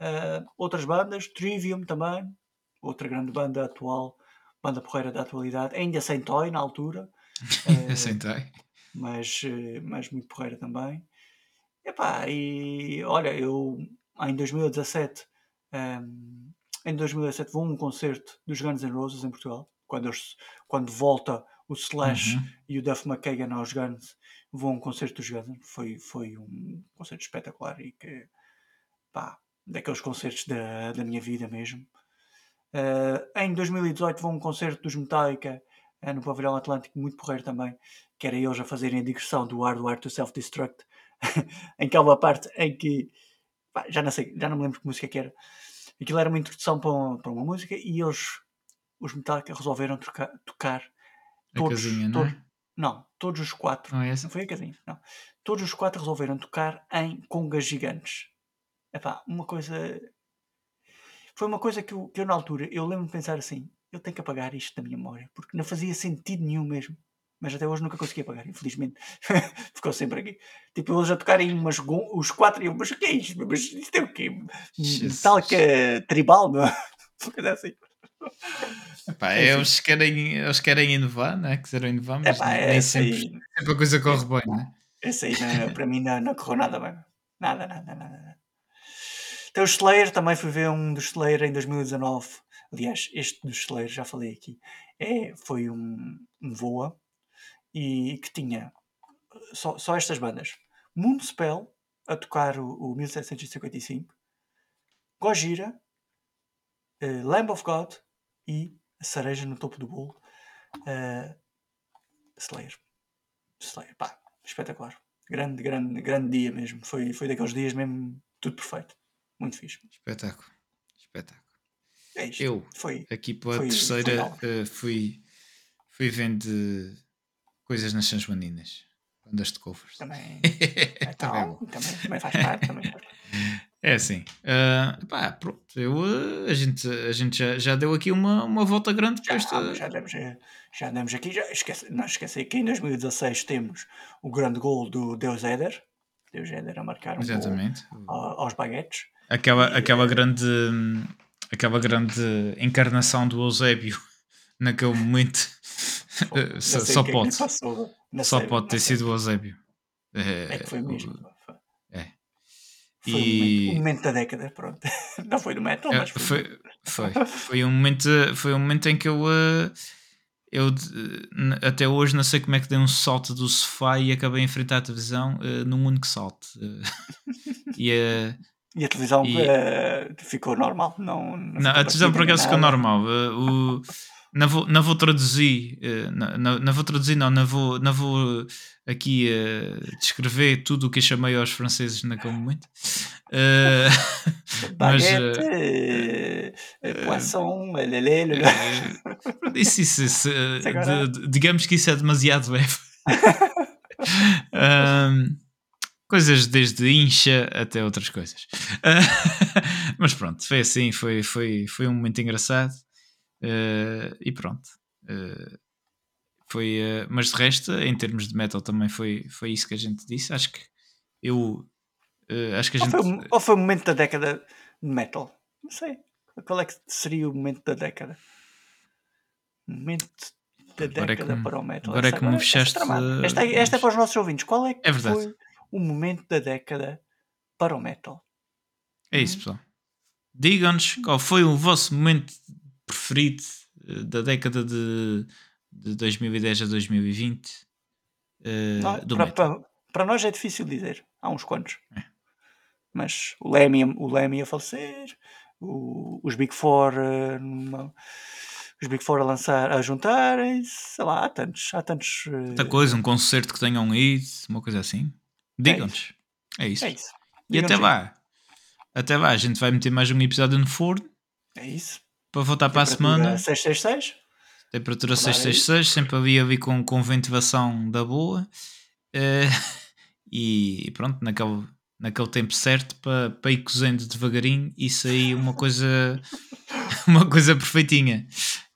S1: Ah, outras bandas, Trivium também, outra grande banda atual, banda porreira da atualidade, ainda sem Toy na altura, (laughs)
S2: Eu sentei
S1: mas, eh, mas muito porreira também. Epá, e olha, eu em 2017, ehm, em 2017 vou a um concerto dos Guns N' Roses em Portugal, quando, eles- quando volta o Slash
S2: Uhum.
S1: e o Duff McKagan aos Guns, vou a um concerto dos Guns, foi, foi um concerto espetacular e que, pá, daqueles concertos da, da minha vida mesmo. Eh, em 2018 vou a um concerto dos Metallica eh, no Pavilhão Atlântico, muito porreiro também, que era eles a fazerem a digressão do Hardware to Self-Destruct, em que há uma parte em que pá, já não sei, já não me lembro que música que era. Aquilo era uma introdução para uma, para uma música e eles, os Metallica, resolveram trocar- tocar todos,
S2: casinha
S1: todos,
S2: é?
S1: Não, todos os quatro
S2: não é essa?
S1: não foi a casinha, não. Todos os quatro resolveram tocar em congas gigantes. Epá, uma coisa. Foi uma coisa que eu, que eu na altura, eu lembro de pensar assim: eu tenho que apagar isto da minha memória, porque não fazia sentido nenhum mesmo. Mas até hoje nunca consegui apagar, infelizmente. (laughs) Ficou sempre aqui. Tipo, eles a tocarem umas os quatro e eu, mas o que é isto? Mas isto é o quê?
S2: Jesus.
S1: Metallica tribal, meu? (laughs) Uma coisa assim.
S2: Epá,
S1: É assim.
S2: eles, querem, eles querem inovar, né? quiseram inovar, mas
S1: Epá,
S2: nem
S1: essa
S2: sempre,
S1: aí,
S2: sempre a coisa corre bem, né?
S1: esse aí não- para mim não, não correu nada bem. Nada, nada, nada. nada. Tem o Slayer, também fui ver um do Slayer em 2019. Aliás, este do Slayer, já falei aqui, é, foi um, um voa e que tinha só, só estas bandas. Moonspell a tocar o, o 1755, Gojira, eh, Lamb of God e a cereja no topo do bolo, eh, Slayer. Slayer, pá, espetacular. Grande, grande, grande dia mesmo. Foi, foi daqueles dias mesmo, tudo perfeito. Muito fixe.
S2: Espetáculo. Espetáculo.
S1: É isto.
S2: Eu,
S1: Foi.
S2: aqui pela
S1: Foi- foi
S2: terceira, eh, fui, fui vendo coisas nas Sansmaninas. Bandas de covers.
S1: Também. (laughs)
S2: Também é
S1: Então, também, também faz parte. Também faz parte.
S2: É assim. ah, pá, pronto. Eu, eh, a gente, a gente já, já deu aqui uma, uma volta grande para esta.
S1: já, demos, eh, já demos aqui. Já esquece, não esqueci que em 2016 temos o grande gol do Deus Éder. Deus Éder a marcar um gol
S2: Exatamente.
S1: aos baguetes.
S2: Aquela,
S1: E,
S2: aquela grande hum, aquela grande encarnação do Eusébio (laughs) naquele momento eh, só,
S1: sei
S2: só
S1: é
S2: pode
S1: passou.
S2: Só
S1: sei,
S2: pode ter
S1: sei.
S2: sido o Eusébio
S1: É que foi
S2: Eh,
S1: mesmo.
S2: o- é.
S1: Foi
S2: E-
S1: momento, o momento da década, pronto. (laughs) Não foi do metal,
S2: É,
S1: mas foi.
S2: foi, foi, foi um momento foi um momento em que eu eh, eu até hoje não sei como é que dei um salto do sofá e acabei a enfrentar a televisão eh, num único salto e eh,
S1: E a televisão
S2: E-
S1: eh, ficou normal. Não, não,
S2: Não, a televisão por acaso ficou normal. Eh, o, não, vou, não vou traduzir, não, não, não vou traduzir, não, não vou, não vou aqui eh, descrever tudo o que eu chamei aos franceses naquele momento. Eh, (laughs) mas,
S1: Baguete,
S2: eh,
S1: poisson,
S2: eh, isso, isso, isso, de- digamos que isso é demasiado leve. (laughs) Ahm, coisas desde incha até outras coisas. Ah, (laughs) mas pronto, foi assim, foi, foi, foi um momento engraçado. Ah, e pronto. Ah, foi, ah, mas de resto, em termos de metal, também foi, foi isso que a gente disse. Acho que eu ah, acho que a
S1: Qual
S2: gente.
S1: foi, qual foi o momento da década de metal? Não sei. Qual é que seria o momento da década? Momento da
S2: Agora é
S1: década
S2: me-
S1: para o metal.
S2: agora é que me fechaste,
S1: tramada. Esta, é- esta é
S2: mas-
S1: para os nossos ouvintes. Qual é que
S2: É
S1: foi o momento da década para o metal?
S2: É isso, pessoal. Digam-nos qual foi o vosso momento preferido eh, da década de, de 2010 a 2020 eh,
S1: Não,
S2: do
S1: para, para- para nós é difícil dizer. Há uns quantos.
S2: É.
S1: Mas o Lemmy, o Lemmy a falecer, o- os Big Four, numa- os Big Four a lançar, a juntarem-se, sei lá, há tantos, há tantos.
S2: Outra coisa, um concerto que tenham ido, uma coisa assim. Digam-nos. É isso.
S1: É isso.
S2: E até lá. Até lá, a gente vai meter mais um episódio no forno
S1: É isso.
S2: para voltar para a semana.
S1: 666.
S2: Temperatura
S1: Claro, é
S2: 666, sempre ali, ali com, com ventilação da boa. Eh, (laughs) e pronto, naquele, naquele tempo certo para, para ir cozendo devagarinho e sair uma coisa (laughs) uma coisa perfeitinha.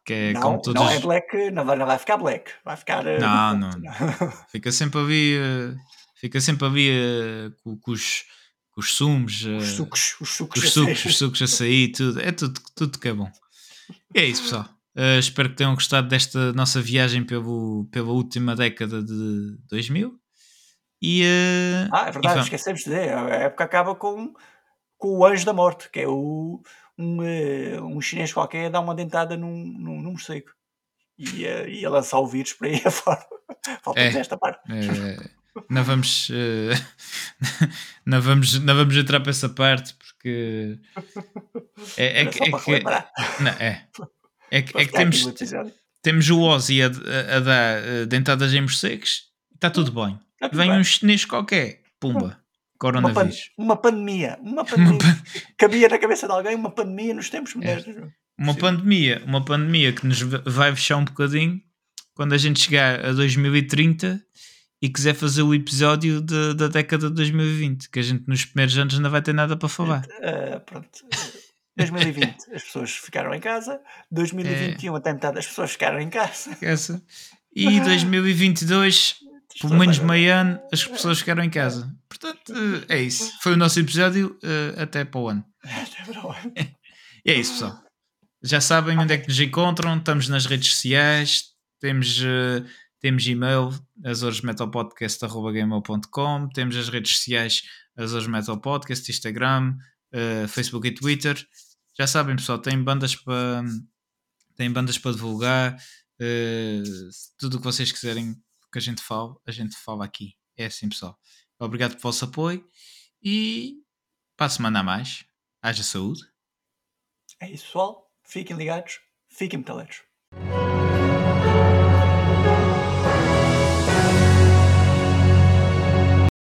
S2: Que é
S1: não,
S2: como todos.
S1: não é black, não vai, não vai ficar black. Vai ficar. eh,
S2: Não,
S1: no
S2: não.
S1: ponto.
S2: Fica sempre ali, eh, fica sempre ali com, com os, os sumos,
S1: Os sucos, os sucos.
S2: os
S1: a
S2: sucos,
S1: sair.
S2: os sucos a sair, tudo. É tudo, tudo que é bom. E é isso, pessoal. Eh, espero que tenham gostado desta nossa viagem pelo, pela última década de 2000. E, eh,
S1: Ah, é
S2: e
S1: verdade, esquecemos de dizer. A época acaba com, com o Anjo da Morte, que é o, um, eh, um chinês qualquer dá uma dentada num, num, num morcego. E ia, ia lançar o vírus para aí (laughs) afora. Falta-nos
S2: É.
S1: esta parte.
S2: Eh, não vamos eh, (laughs) não vamos não vamos entrar para essa parte porque é, é
S1: Era
S2: que, é que- não, é, é que, é que temos, temos o Ozzy a, a- a dar eh, dentadas em morcegos está tudo bem
S1: Está tudo
S2: vem
S1: bem.
S2: um chinês qualquer pumba
S1: uma, pan-
S2: coronavírus
S1: uma pandemia. Uma (laughs) pandemia.
S2: pan-
S1: Cabia na cabeça de alguém uma pandemia nos tempos
S2: É.
S1: modernos.
S2: uma
S1: Sim.
S2: pandemia uma pandemia que nos vai fechar um bocadinho quando a gente chegar a 2030 e quiser fazer o episódio de- da década de 2020 que a gente nos primeiros anos não vai ter nada para falar
S1: Ah, pronto. 2020 as pessoas ficaram em casa. 2021
S2: É.
S1: até metade as pessoas ficaram em casa.
S2: essa. E 2022, (laughs) pelo menos meio ano, as pessoas ficaram em casa. Portanto, é isso. Foi o nosso episódio. eh, Até para o ano.
S1: Até para o ano.
S2: E é isso, pessoal. Já sabem onde é que nos encontram. Estamos nas redes sociais. Temos, eh, temos e-mail, azoresmetalpodcast.gmail.com Temos as redes sociais Azores Metal Podcast, Instagram, eh, Facebook e Twitter. Já sabem, pessoal, tem bandas para tem bandas para divulgar. eh, tudo o que vocês quiserem que a gente fale, a gente fala aqui. É assim, pessoal. Obrigado pelo vosso apoio e para a semana a mais. Haja saúde.
S1: É isso, pessoal. Fiquem ligados. Fiquem metaleiros.